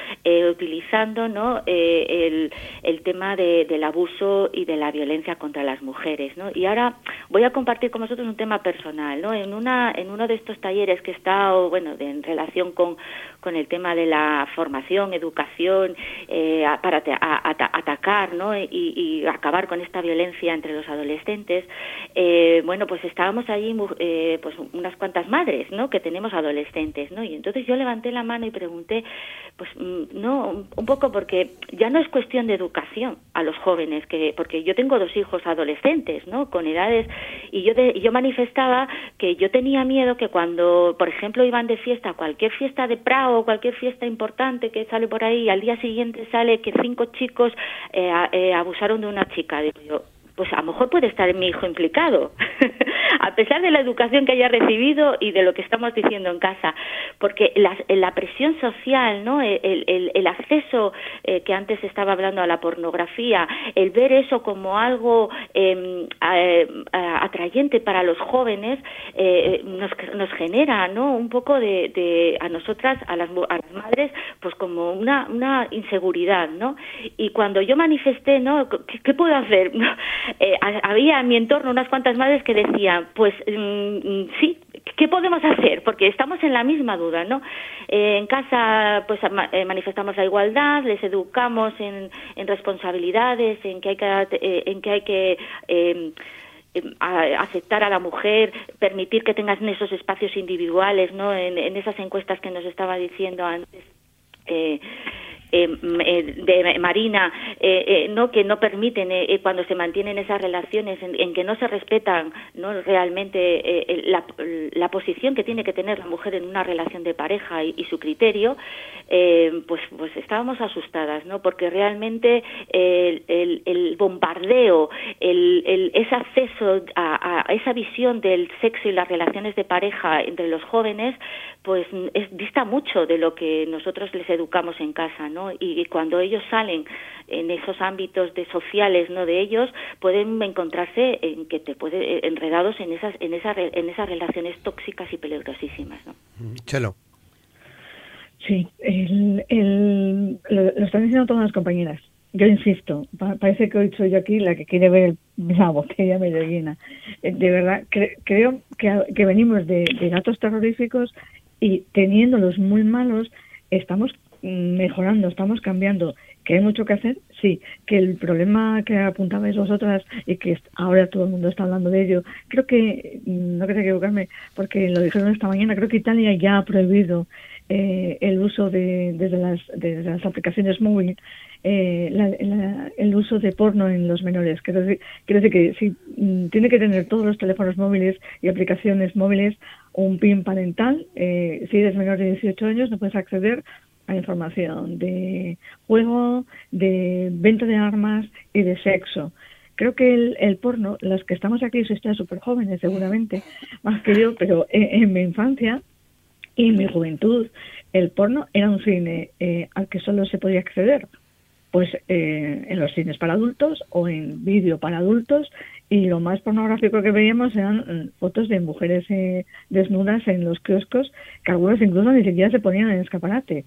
utilizando, ¿no? el, el tema de, del abuso y de la violencia contra las mujeres, ¿no? Y ahora voy a compartir con vosotros un tema personal. En, una, en uno de estos talleres que está, bueno, en relación con, con el tema de la formación, educación, eh, para atacar, ¿no? Y, acabar con esta violencia entre los adolescentes, eh, bueno, pues estábamos allí, eh, pues unas cuantas madres, ¿no? Que tenemos adolescentes, ¿no? Y entonces yo levanté la mano y pregunté, pues, mm, no, un poco porque ya no es cuestión de educación a los jóvenes, que porque yo tengo dos hijos adolescentes, ¿no? Con edades, y yo, de, yo manifestaba que yo tenía miedo que cuando, por ejemplo, iban de fiesta, cualquier fiesta de Prado o cualquier fiesta importante que sale por ahí, y al día siguiente sale que cinco chicos eh, eh, abusaron de una chica. Digo yo, pues a lo mejor puede estar mi hijo implicado, [laughs] a pesar de la educación que haya recibido y de lo que estamos diciendo en casa, porque la, la presión social, ¿no? el, el, el acceso eh, que antes estaba hablando a la pornografía, el ver eso como algo eh, atrayente para los jóvenes, eh, nos, nos genera ¿no? un poco de, de a nosotras, a las, a las madres, pues como una, una inseguridad, ¿no? Y cuando yo manifesté, ¿no? ¿Qué, qué puedo hacer? [laughs] eh, había en mi entorno unas cuantas madres que decían, pues mm, mm, sí, ¿qué podemos hacer? Porque estamos en la misma duda, ¿no? Eh, en casa, pues eh, manifestamos la igualdad, les educamos en, en responsabilidades, en que hay que, eh, en que hay que em, aceptar a la mujer, permitir que tengas esos espacios individuales, ¿no? En, en esas encuestas que nos estaba diciendo antes. Eh, eh, eh, de Marina, eh, no que no permiten cuando se mantienen esas relaciones en, que no se respetan no realmente la, la, posición que tiene que tener la mujer en una relación de pareja y, su criterio, pues pues estábamos asustadas, ¿no? Porque realmente el, el, bombardeo, el, el, ese acceso a esa visión del sexo y las relaciones de pareja entre los jóvenes, pues es, dista mucho de lo que nosotros les educamos en casa, ¿no? Y, cuando ellos salen en esos ámbitos de sociales, ¿no? De ellos pueden encontrarse en que te puede eh, enredados en esas en esas en esas relaciones tóxicas y peligrosísimas, ¿no? Mm, Chelo. Sí, el, lo, están diciendo todas las compañeras. Yo insisto, parece que hoy soy yo aquí la que quiere ver la botella medio llena. Eh, de verdad, creo que, que venimos de, de datos terroríficos y teniéndolos muy malos, estamos mejorando, estamos cambiando. ¿Que hay mucho que hacer? Sí. ¿Que el problema que apuntabais vosotras y que ahora todo el mundo está hablando de ello, creo que, no quiero equivocarme, porque lo dijeron esta mañana, creo que Italia ya ha prohibido eh, el uso de, desde, las, de las aplicaciones móviles eh, el uso de porno en los menores. Quiero decir, quiero decir que si mm, tiene que tener todos los teléfonos móviles y aplicaciones móviles un PIN parental. Eh, si eres menor de 18 años no puedes acceder a información de juego, de venta de armas y de sexo. Creo que el, el porno, los que estamos aquí, están súper jóvenes seguramente, más que yo, pero en, mi infancia y en mi juventud, el porno era un cine eh, al que solo se podía acceder pues eh, en los cines para adultos o en vídeo para adultos y lo más pornográfico que veíamos eran mm, fotos de mujeres eh, desnudas en los kioscos que algunos incluso ni siquiera se ponían en escaparate.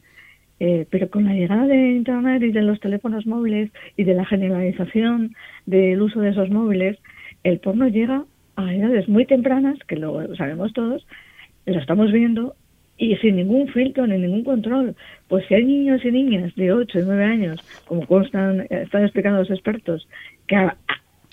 Eh, pero con la llegada de Internet y de los teléfonos móviles y de la generalización del uso de esos móviles, el porno llega a edades muy tempranas, que lo sabemos todos, lo estamos viendo, y sin ningún filtro ni ningún control. Pues si hay niños y niñas de 8 y 9 años, como constan, están explicando los expertos, que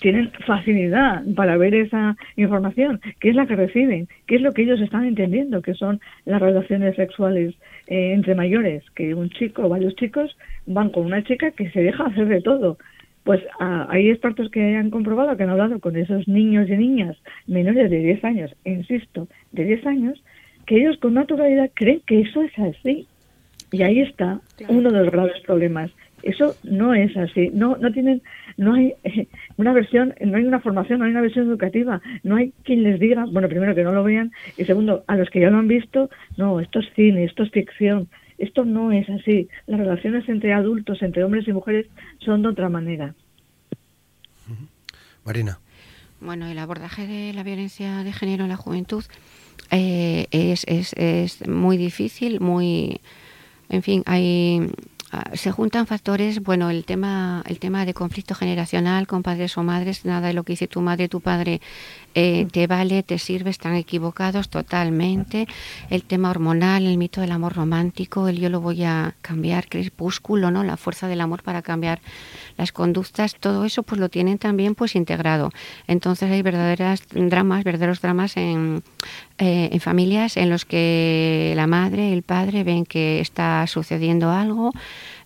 tienen facilidad para ver esa información, qué es la que reciben, qué es lo que ellos están entendiendo, que son las relaciones sexuales eh, entre mayores, que un chico o varios chicos van con una chica que se deja hacer de todo. Pues ah, hay expertos que han comprobado, que han hablado con esos niños y niñas menores de 10 años, insisto, de 10 años, que ellos con naturalidad creen que eso es así. Y ahí está uno de los graves problemas. Eso no es así. No, no tienen, no hay eh, [laughs] una versión, no hay una formación, no hay una versión educativa. No hay quien les diga, bueno, primero que no lo vean y segundo, a los que ya lo han visto, no, esto es cine, esto es ficción. Esto no es así. Las relaciones entre adultos, entre hombres y mujeres, son de otra manera. Marina. Bueno, el abordaje de la violencia de género en la juventud eh, es, es, es muy difícil, muy, en fin, hay se juntan factores, bueno, el tema, el tema de conflicto generacional con padres o madres, nada de lo que dice tu madre, tu padre eh, te vale, te sirve, están equivocados totalmente. El tema hormonal, el mito del amor romántico, el yo lo voy a cambiar, crepúsculo, ¿no? La fuerza del amor para cambiar las conductas, todo eso pues lo tienen también pues integrado. Entonces hay verdaderas dramas, verdaderos dramas en, eh, en familias en los que la madre, el padre ven que está sucediendo algo,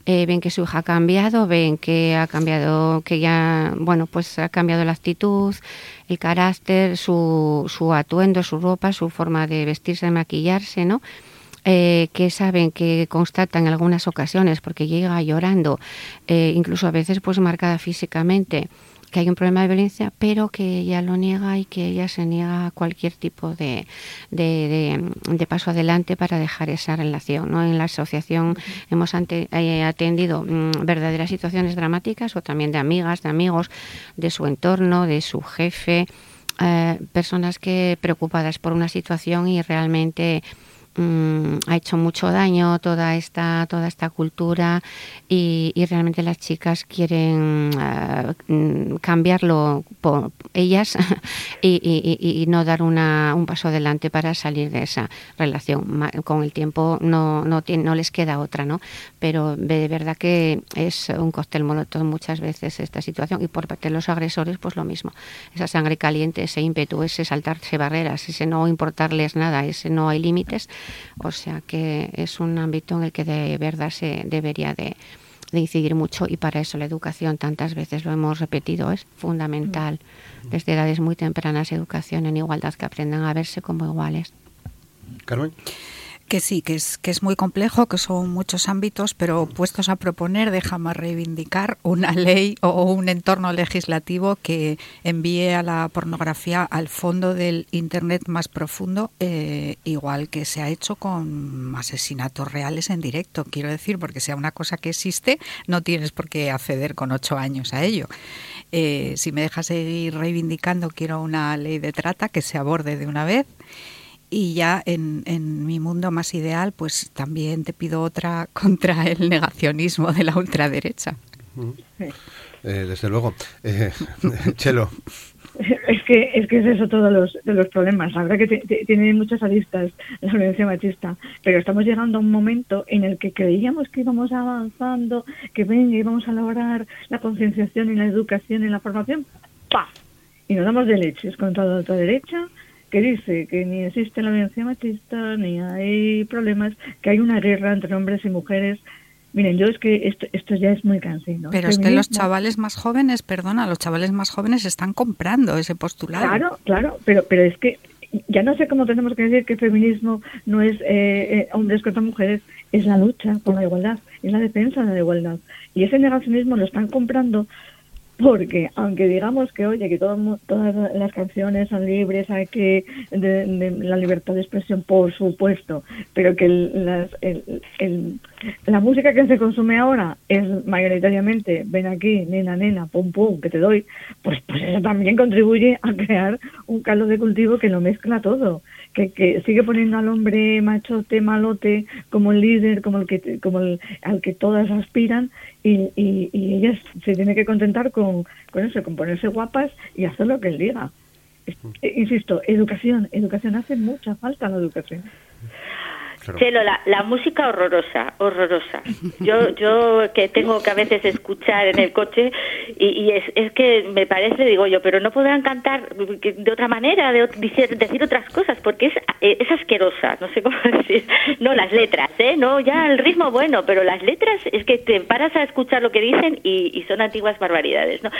eh, ven que su hija ha cambiado, ven que ha cambiado, que ya, bueno, pues ha cambiado la actitud, el carácter, su, su atuendo, su ropa, su forma de vestirse, de maquillarse, ¿no? Eh, que saben, que constatan en algunas ocasiones, porque llega llorando, eh, incluso a veces pues marcada físicamente, que hay un problema de violencia, pero que ella lo niega y que ella se niega a cualquier tipo de, de, paso adelante para dejar esa relación. ¿no? En la asociación hemos eh, atendido mm, verdaderas situaciones dramáticas o también de amigas, de amigos, de su entorno, de su jefe, eh, personas que preocupadas por una situación y realmente Mm, ha hecho mucho daño toda esta toda esta cultura y, realmente las chicas quieren mm, cambiarlo por ellas [laughs] y, no dar una, un paso adelante para salir de esa relación. Con el tiempo no no, no les queda otra no pero de verdad que es un cóctel molotov muchas veces esta situación y por parte de los agresores pues lo mismo. Esa sangre caliente ese ímpetu ese saltarse barreras ese no importarles nada ese no hay límites o sea que es un ámbito en el que de verdad se debería de, incidir mucho y para eso la educación, tantas veces lo hemos repetido, es fundamental. Mm. Desde edades muy tempranas, educación en igualdad, que aprendan a verse como iguales. Carmen. Que sí, que es, que es muy complejo, que son muchos ámbitos, pero puestos a proponer, déjame reivindicar una [laughs] ley o un entorno legislativo que envíe a la pornografía al fondo del Internet más profundo, eh, igual que se ha hecho con asesinatos reales en directo. Quiero decir, porque sea una cosa que existe, no tienes por qué acceder con ocho años a ello. Eh, si me dejas seguir reivindicando, quiero una ley de trata que se aborde de una vez y ya en, en, mi mundo más ideal, pues también te pido otra [laughs] contra el negacionismo de la ultraderecha. Eh, desde luego. Eh, [laughs] Chelo. Es que, es que es eso todos los, de los problemas. La verdad que tiene muchas aristas la violencia machista, pero estamos llegando a un momento en el que creíamos que íbamos avanzando, que venga, íbamos a lograr la concienciación y la educación y la formación. ¡Pah! Y nos damos de leches contra la ultraderecha que dice que ni existe la violencia machista, ni hay problemas, que hay una guerra entre hombres y mujeres. Miren, yo es que esto, esto ya es muy cansino. Pero es que los chavales más jóvenes, perdona, los chavales más jóvenes están comprando ese postulado. Claro, claro, pero, pero es que ya no sé cómo tenemos que decir que el feminismo no es eh, eh, hombres contra mujeres, es la lucha por la igualdad, es la defensa de la igualdad. Y ese negacionismo lo están comprando porque aunque digamos que oye que todas las canciones son libres hay que de, la libertad de expresión por supuesto pero que las, el, la música que se consume ahora es mayoritariamente ven aquí, nena, nena, pum, pum, que te doy, pues, pues eso también contribuye a crear un caldo de cultivo que lo mezcla todo, que, que sigue poniendo al hombre machote, malote, como el líder, como el que como el, al que todas aspiran, y, y, y ellas se tiene que contentar con, con eso, con ponerse guapas y hacer lo que él diga. Insisto, educación, educación hace mucha falta la educación. Chelo, la, la, música horrorosa, horrorosa. Yo, yo que tengo que a veces escuchar en el coche y, es, es, que me parece, digo yo, pero no podrán cantar de otra manera, de, decir, decir otras cosas, porque es, eh, es asquerosa, no sé cómo [laughs] decir. No, las letras, ¿eh? No, ya el ritmo bueno, pero las letras es que te paras a escuchar lo que dicen y, y son antiguas barbaridades, ¿no?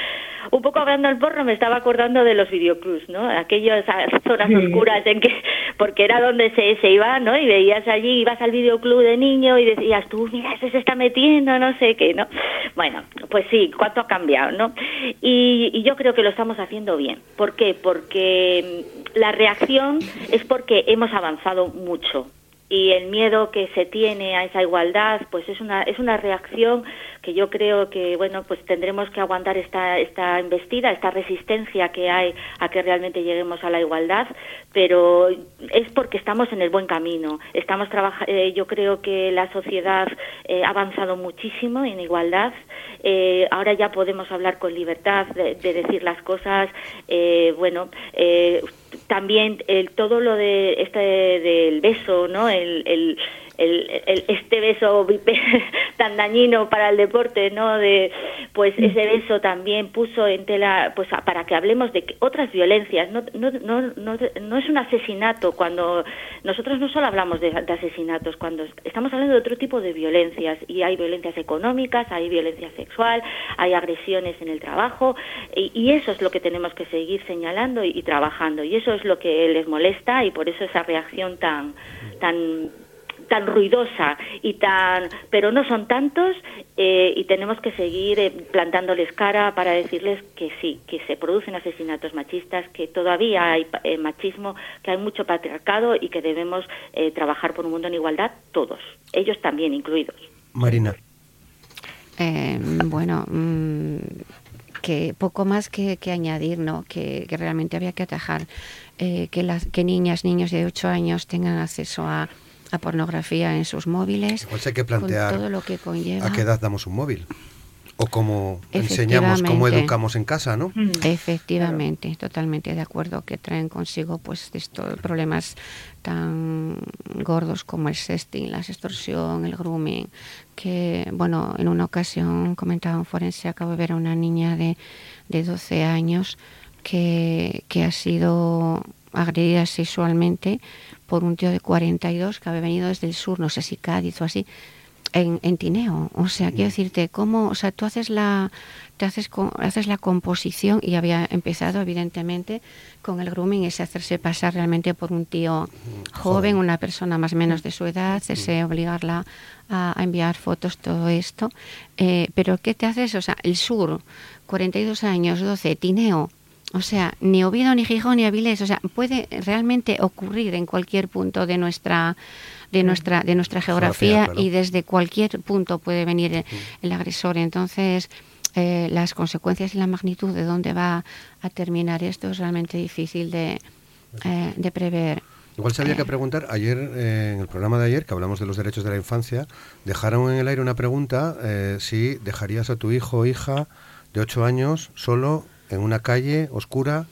Un poco hablando del porro me estaba acordando de los videoclubs, ¿no? Aquellas zonas oscuras en que, porque era donde se, se iba, ¿no? Y veías allí, ibas al videoclub de niño y decías, tú, mira, ese se está metiendo, no sé qué, ¿no? Bueno, pues sí, cuánto ha cambiado, ¿no? Y, y yo creo que lo estamos haciendo bien. ¿Por qué? Porque mm, la reacción es porque hemos avanzado mucho y el miedo que se tiene a esa igualdad pues es una es una reacción que yo creo que bueno pues tendremos que aguantar esta esta embestida esta resistencia que hay a que realmente lleguemos a la igualdad pero es porque estamos en el buen camino. Estamos eh, yo creo que la sociedad eh, ha avanzado muchísimo en igualdad. Eh, ahora ya podemos hablar con libertad de, de decir las cosas. Bueno también el, todo lo de este del beso, ¿no? El, el, el, este beso [laughs] tan dañino para el deporte, ¿no? De, pues ese beso también puso en tela, pues para que hablemos de otras violencias. No, no, no, no, no es un asesinato cuando nosotros no solo hablamos de, asesinatos, cuando estamos hablando de otro tipo de violencias y hay violencias económicas, hay violencia sexual, hay agresiones en el trabajo y, eso es lo que tenemos que seguir señalando y, y trabajando y eso es lo que les molesta y por eso esa reacción tan tan tan ruidosa y tan pero no son tantos eh, y tenemos que seguir eh, plantándoles cara para decirles que sí que se producen asesinatos machistas que todavía hay eh, machismo que hay mucho patriarcado y que debemos eh, trabajar por un mundo en igualdad todos ellos también incluidos. Marina. Eh, bueno mm, que poco más que, que añadir no que, que, realmente había que atajar eh, que las que niñas niños de 8 años tengan acceso a a pornografía en sus móviles. Pues hay que plantear todo lo que conlleva. a qué edad damos un móvil. O cómo enseñamos, cómo educamos en casa, ¿no? Mm. Efectivamente, totalmente de acuerdo, que traen consigo pues estos problemas tan gordos como el sexting, la extorsión, el grooming, que, bueno, en una ocasión comentaba un forense, acabo de ver a una niña de, de 12 años que, que ha sido agredida sexualmente por un tío de 42 que había venido desde el sur, no sé si Cádiz o así, en, en Tineo. O sea, quiero decirte, cómo, o sea, tú haces la, te haces, haces la composición y había empezado, evidentemente, con el grooming, ese hacerse pasar realmente por un tío joven, una persona más o menos de su edad, ese obligarla a, a enviar fotos, todo esto. Eh, pero, ¿qué te haces? O sea, el sur, 42 años, 12, Tineo, o sea, ni Oviedo, ni Gijón, ni Avilés. O sea, puede realmente ocurrir en cualquier punto de nuestra de nuestra de nuestra geografía, claro. y desde cualquier punto puede venir el, el agresor. Entonces, eh, las consecuencias y la magnitud de dónde va a terminar esto es realmente difícil de, eh, de prever. Igual se había que preguntar, ayer, eh, en el programa de ayer, que hablamos de los derechos de la infancia, dejaron en el aire una pregunta, eh, si dejarías a tu hijo o hija de 8 años solo en una calle oscura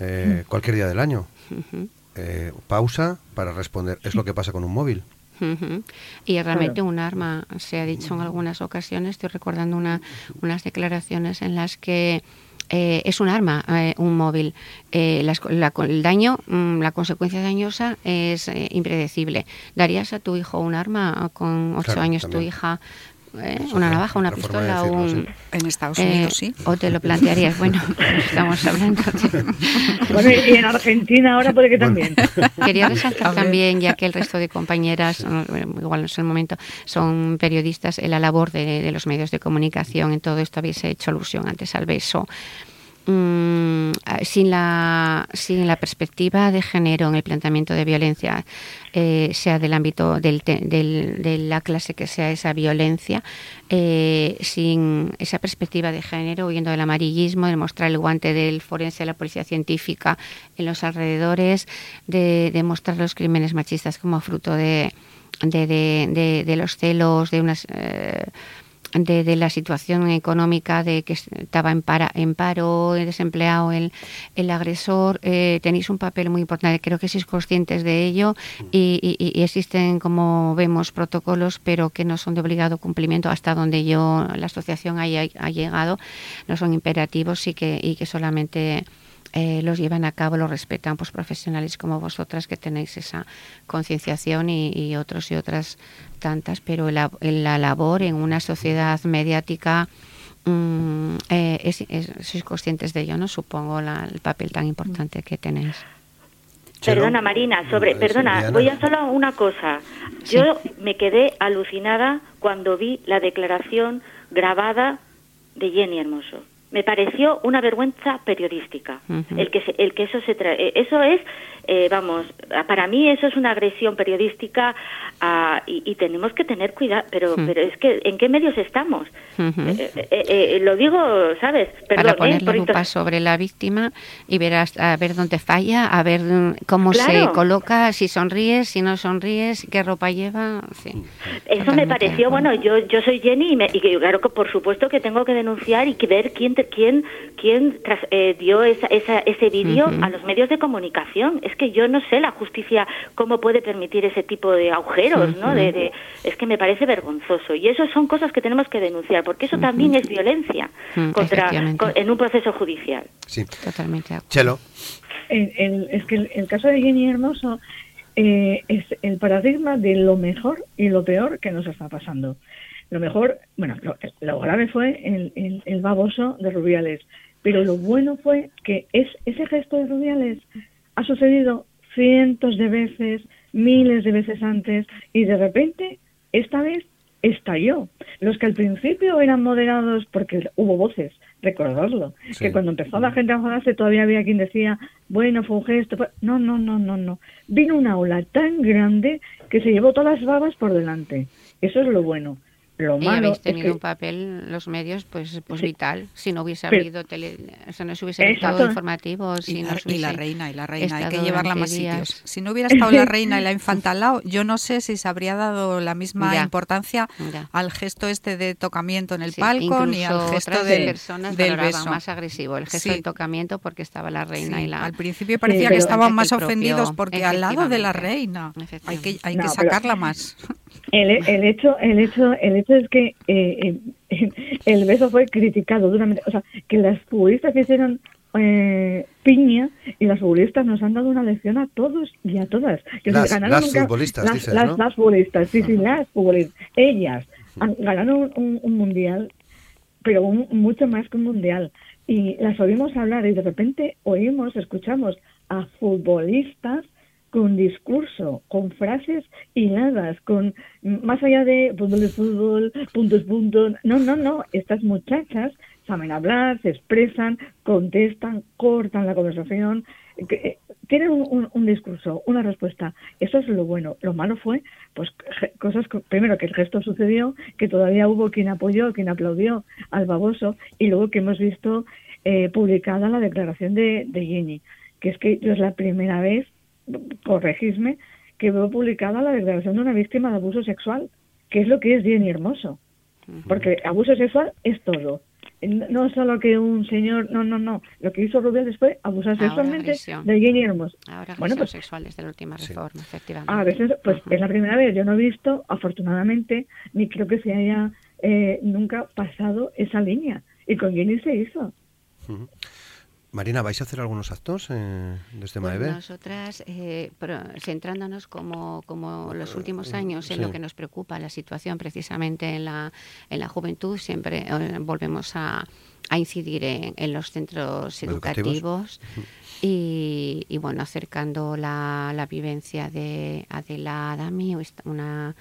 eh, cualquier día del año. Uh -huh. eh, pausa para responder. Es lo que pasa con un móvil. Uh -huh. Y realmente un arma, se ha dicho en algunas ocasiones, estoy recordando una, unas declaraciones en las que eh, es un arma, eh, un móvil. Eh, la, la, el daño, mmm, la consecuencia dañosa es eh, impredecible. ¿Darías a tu hijo un arma con ocho claro, años, también. tu hija eh, una navaja, una pistola, decirlo, un... En Estados Unidos, eh, sí. O te lo plantearías, [laughs] bueno, estamos hablando de... Bueno, y en Argentina ahora puede que también. Quería resaltar también, ya que el resto de compañeras, igual no es el momento, son periodistas, en la labor de, de los medios de comunicación, en todo esto habéis hecho alusión antes al beso. Mm, sin, la, sin la perspectiva de género en el planteamiento de violencia, eh, sea del ámbito del, de la clase que sea esa violencia, eh, sin esa perspectiva de género, huyendo del amarillismo, de mostrar el guante del forense de la policía científica en los alrededores, de, de mostrar los crímenes machistas como fruto de, de, de los celos, de unas... Eh, de, la situación económica de que estaba en, para, en paro, desempleado el, el agresor, eh, tenéis un papel muy importante. Creo que sois conscientes de ello y, existen, como vemos, protocolos, pero que no son de obligado cumplimiento hasta donde yo, la asociación haya, ha llegado, no son imperativos y que, y que solamente eh, los llevan a cabo, los respetan pues profesionales como vosotras que tenéis esa concienciación y, otros y otras tantas, pero la, la labor en una sociedad mediática mm, eh, sois conscientes de ello, ¿no? Supongo el papel tan importante que tenéis. Perdona, Marina, sobre, perdona, voy a solo una cosa. Yo me quedé alucinada cuando vi la declaración grabada de Jenny Hermoso me pareció una vergüenza periodística. El que el que eso se trae, eso es eh, vamos, para mí eso es una agresión periodística ah, y, tenemos que tener cuidado, pero pero es que ¿en qué medios estamos? Eh, eh, lo digo, ¿sabes? Perdón, Para poner la lupa sobre la víctima y ver a ver dónde falla, a ver cómo se coloca, si sonríes, si no sonríes, qué ropa lleva. eso me pareció, bueno, yo yo soy Jenny y, me, y claro que por supuesto que tengo que denunciar y que ver quién quién quién dio esa, ese vídeo a los medios de comunicación. Es que yo no sé la justicia cómo puede permitir ese tipo de agujeros, ¿no? De, es que me parece vergonzoso. Y eso son cosas que tenemos que denunciar, porque eso también es violencia contra en un proceso judicial. Sí, totalmente. Chelo. es que el, caso de Jenny Hermoso eh, es el paradigma de lo mejor y lo peor que nos está pasando. Lo mejor, bueno, lo, grave fue el, el, baboso de Rubiales, pero lo bueno fue que es ese gesto de Rubiales ha sucedido cientos de veces, miles de veces antes, y de repente, esta vez estalló. Los que al principio eran moderados, porque hubo voces, recordarlo, que cuando empezó la gente a enfadarse todavía había quien decía, bueno, fue un gesto. No, no, no, no, no. Vino una ola tan grande que se llevó todas las babas por delante. Eso es lo bueno. Lo y habéis tenido un papel los medios pues pues vital. Si no hubiese habido tele o sea, no se hubiese estado informativos y, la, reina y la reina hay que llevarla más sitios. si no hubiera estado la reina y la infanta al lado yo no sé si se habría dado la misma importancia al gesto este de tocamiento en el palco ni al gesto de, personas del beso más agresivo el gesto del tocamiento porque estaba la reina y la al principio parecía que estaban más ofendidos porque al lado de la reina. Hay que hay que sacarla más [laughs] el, el hecho el hecho el hecho es que eh, eh, [laughs] el beso fue criticado duramente. O sea, que las futbolistas hicieron eh, piña y las futbolistas nos han dado una lección a todos y a todas. Que las, futbolistas, las, las, futbolistas, sí, sí, las futbolistas. Ellas ganaron un, mundial, pero mucho más que un mundial. Y las oímos hablar y de repente oímos, escuchamos a futbolistas con discurso, con frases hiladas, con más allá de fútbol de fútbol, puntos, puntos. No, no, no. Estas muchachas saben hablar, se expresan, contestan, cortan la conversación, eh, tienen un, discurso, una respuesta. Eso es lo bueno. Lo malo fue, pues, cosas, primero que el gesto sucedió, que todavía hubo quien apoyó, quien aplaudió al baboso, y luego que hemos visto eh, publicada la declaración de, de Jenny, que es que yo es la primera vez corregidme, que veo publicada la declaración de una víctima de abuso sexual, que es lo que es bien y hermoso. Porque abuso sexual es todo. No solo que un señor, no, no, no. Lo que hizo Rubiales fue abusar sexualmente de Jenny Hermoso. Ahora bueno, pues, sexuales de la última reforma, efectivamente. A veces, pues es la primera vez. Yo no he visto, afortunadamente, ni creo que se haya eh, nunca pasado esa línea. Y con Jenny se hizo. Marina, ¿vais a hacer algunos actos eh, desde pues Nosotras, eh, centrándonos como, como los últimos años en lo que nos preocupa, la situación precisamente en la, en la juventud, siempre eh, volvemos a, a incidir en, los centros educativos. Y, y, bueno, acercando la, la vivencia de Adela Adami, una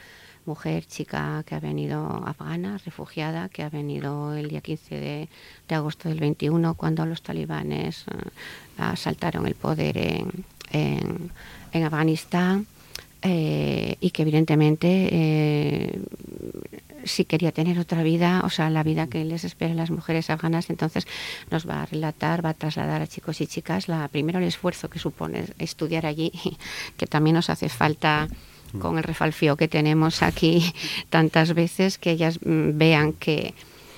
mujer, chica que ha venido afgana, refugiada, que ha venido el día 15 de, agosto del 21 cuando los talibanes eh, asaltaron el poder en, en, Afganistán eh, y que evidentemente eh, si quería tener otra vida, o sea, la vida que les espera a las mujeres afganas, entonces nos va a relatar, va a trasladar a chicos y chicas la primero el esfuerzo que supone estudiar allí, [laughs] que también nos hace falta con el refalfío que tenemos aquí [laughs] tantas veces, que ellas mm, vean que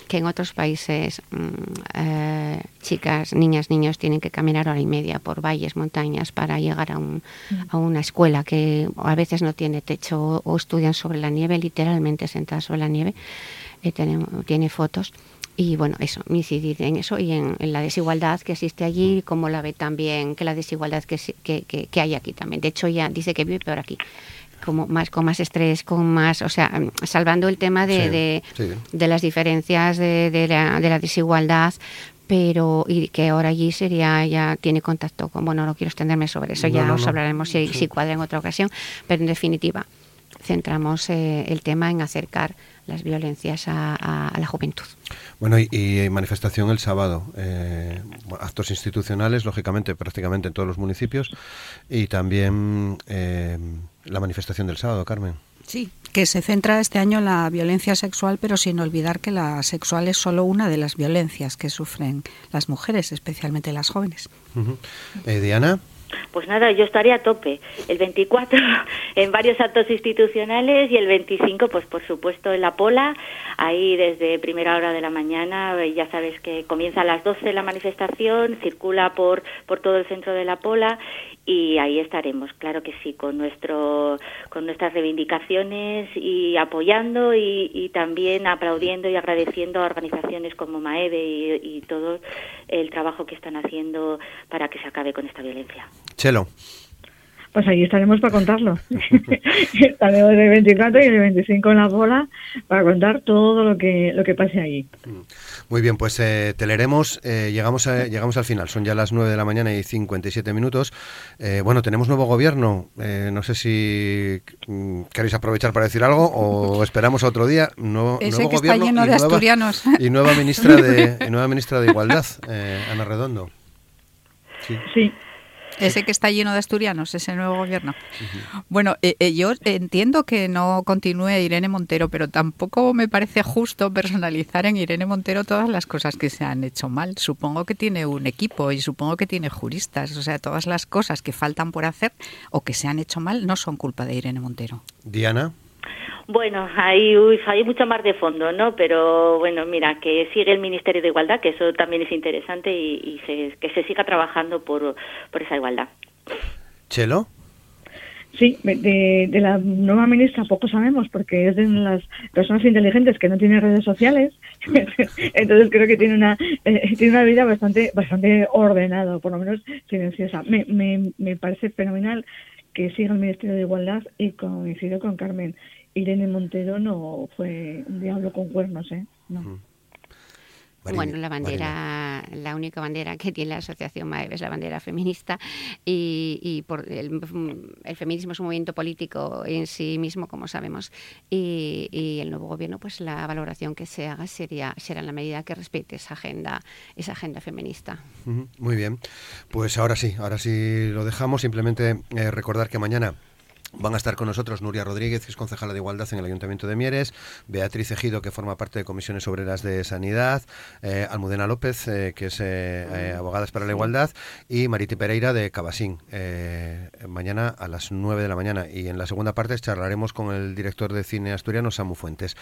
que en otros países mm, eh, chicas, niñas, niños tienen que caminar hora y media por valles, montañas para llegar a, un, a una escuela que a veces no tiene techo o, estudian sobre la nieve, literalmente sentadas sobre la nieve. Eh, tiene, fotos y bueno, eso, incidir en eso y en, la desigualdad que existe allí, como la ve también que la desigualdad que, que, que, hay aquí también. De hecho, ya dice que vive peor aquí como más con más estrés, con más, o sea, salvando el tema de, de, las diferencias de, de, la, de la desigualdad, pero y que ahora allí sería ya tiene contacto con bueno no quiero extenderme sobre eso ya os hablaremos si, si, cuadra en otra ocasión pero en definitiva centramos eh, el tema en acercar las violencias a, la juventud. Bueno, y, manifestación el sábado, eh, actos institucionales, lógicamente, prácticamente en todos los municipios, y también eh, la manifestación del sábado, Carmen. Sí, que se centra este año en la violencia sexual, pero sin olvidar que la sexual es solo una de las violencias que sufren las mujeres, especialmente las jóvenes. Diana. Pues nada, yo estaría a tope. El 24 [laughs] en varios actos institucionales y el 25, pues por supuesto en la Pola, ahí desde primera hora de la mañana, ya sabes que comienza a las 12 la manifestación, circula por, por todo el centro de la Pola y ahí estaremos, claro que sí, con nuestro con nuestras reivindicaciones y apoyando y, también aplaudiendo y agradeciendo a organizaciones como Maeve y, y, todo el trabajo que están haciendo para que se acabe con esta violencia. Chelo. Pues ahí estaremos para contarlo. [laughs] estaremos el 24 y el 25 en la bola para contar todo lo que lo que pase ahí. Mm. Muy bien, pues eh, te leeremos. Eh, llegamos, llegamos al final. Son ya las 9 de la mañana y 57 minutos. Eh, bueno, tenemos nuevo gobierno. Eh, no sé si mm, queréis aprovechar para decir algo o [laughs] esperamos a otro día. nuevo que está lleno de asturianos. [laughs] y nueva ministra de, nueva ministra de Igualdad, Ana Redondo. Sí. sí. Ese que está lleno de asturianos, ese nuevo gobierno. Bueno, eh, eh, yo entiendo que no continúe Irene Montero, pero tampoco me parece justo personalizar en Irene Montero todas las cosas que se han hecho mal. Supongo que tiene un equipo y supongo que tiene juristas. O sea, todas las cosas que faltan por hacer o que se han hecho mal no son culpa de Irene Montero. Diana. Bueno, hay, hay mucho más de fondo, ¿no? Pero bueno, mira, que sigue el Ministerio de Igualdad, que eso también es interesante y, que se siga trabajando por, por esa igualdad. ¿Chelo? Sí, de, la nueva ministra poco sabemos porque es de las personas inteligentes que no tienen redes sociales, [laughs] entonces creo que tiene una eh, tiene una vida bastante bastante ordenada, por lo menos silenciosa. Me, me, me parece fenomenal que siga el Ministerio de Igualdad y coincido con Carmen. Irene Montero no fue un diablo con cuernos, ¿eh? No. Bueno, la bandera, la única bandera que tiene la Asociación MAEV es la bandera feminista y, por el, feminismo es un movimiento político en sí mismo, como sabemos, y, el nuevo gobierno, pues la valoración que se haga sería será en la medida que respete esa agenda, esa agenda feminista. Muy bien, pues ahora sí, ahora sí lo dejamos. Simplemente eh, recordar que mañana Van a estar con nosotros Nuria Rodríguez, que es concejala de Igualdad en el Ayuntamiento de Mieres, Beatriz Ejido, que forma parte de Comisiones Obreras de Sanidad, eh, Almudena López, eh, que es eh, Abogadas para la Igualdad, y Mariti Pereira de Cabasín. mañana a las 9 de la mañana. Y en la segunda parte charlaremos con el director de cine asturiano, Samu Fuentes.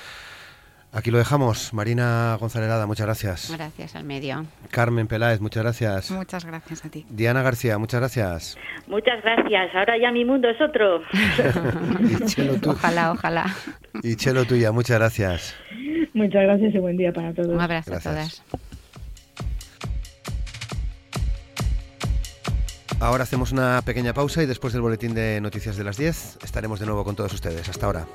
Aquí lo dejamos. Marina González muchas gracias. Gracias al medio. Carmen Peláez, muchas gracias. Muchas gracias a ti. Diana García, muchas gracias. Muchas gracias. Ahora ya mi mundo es otro. [laughs] Ojalá, ojalá. Y Chelo tuya, muchas gracias. Muchas gracias y buen día para todos. Un abrazo a todas. Ahora hacemos una pequeña pausa y después del boletín de noticias de las 10 estaremos de nuevo con todos ustedes. Hasta ahora.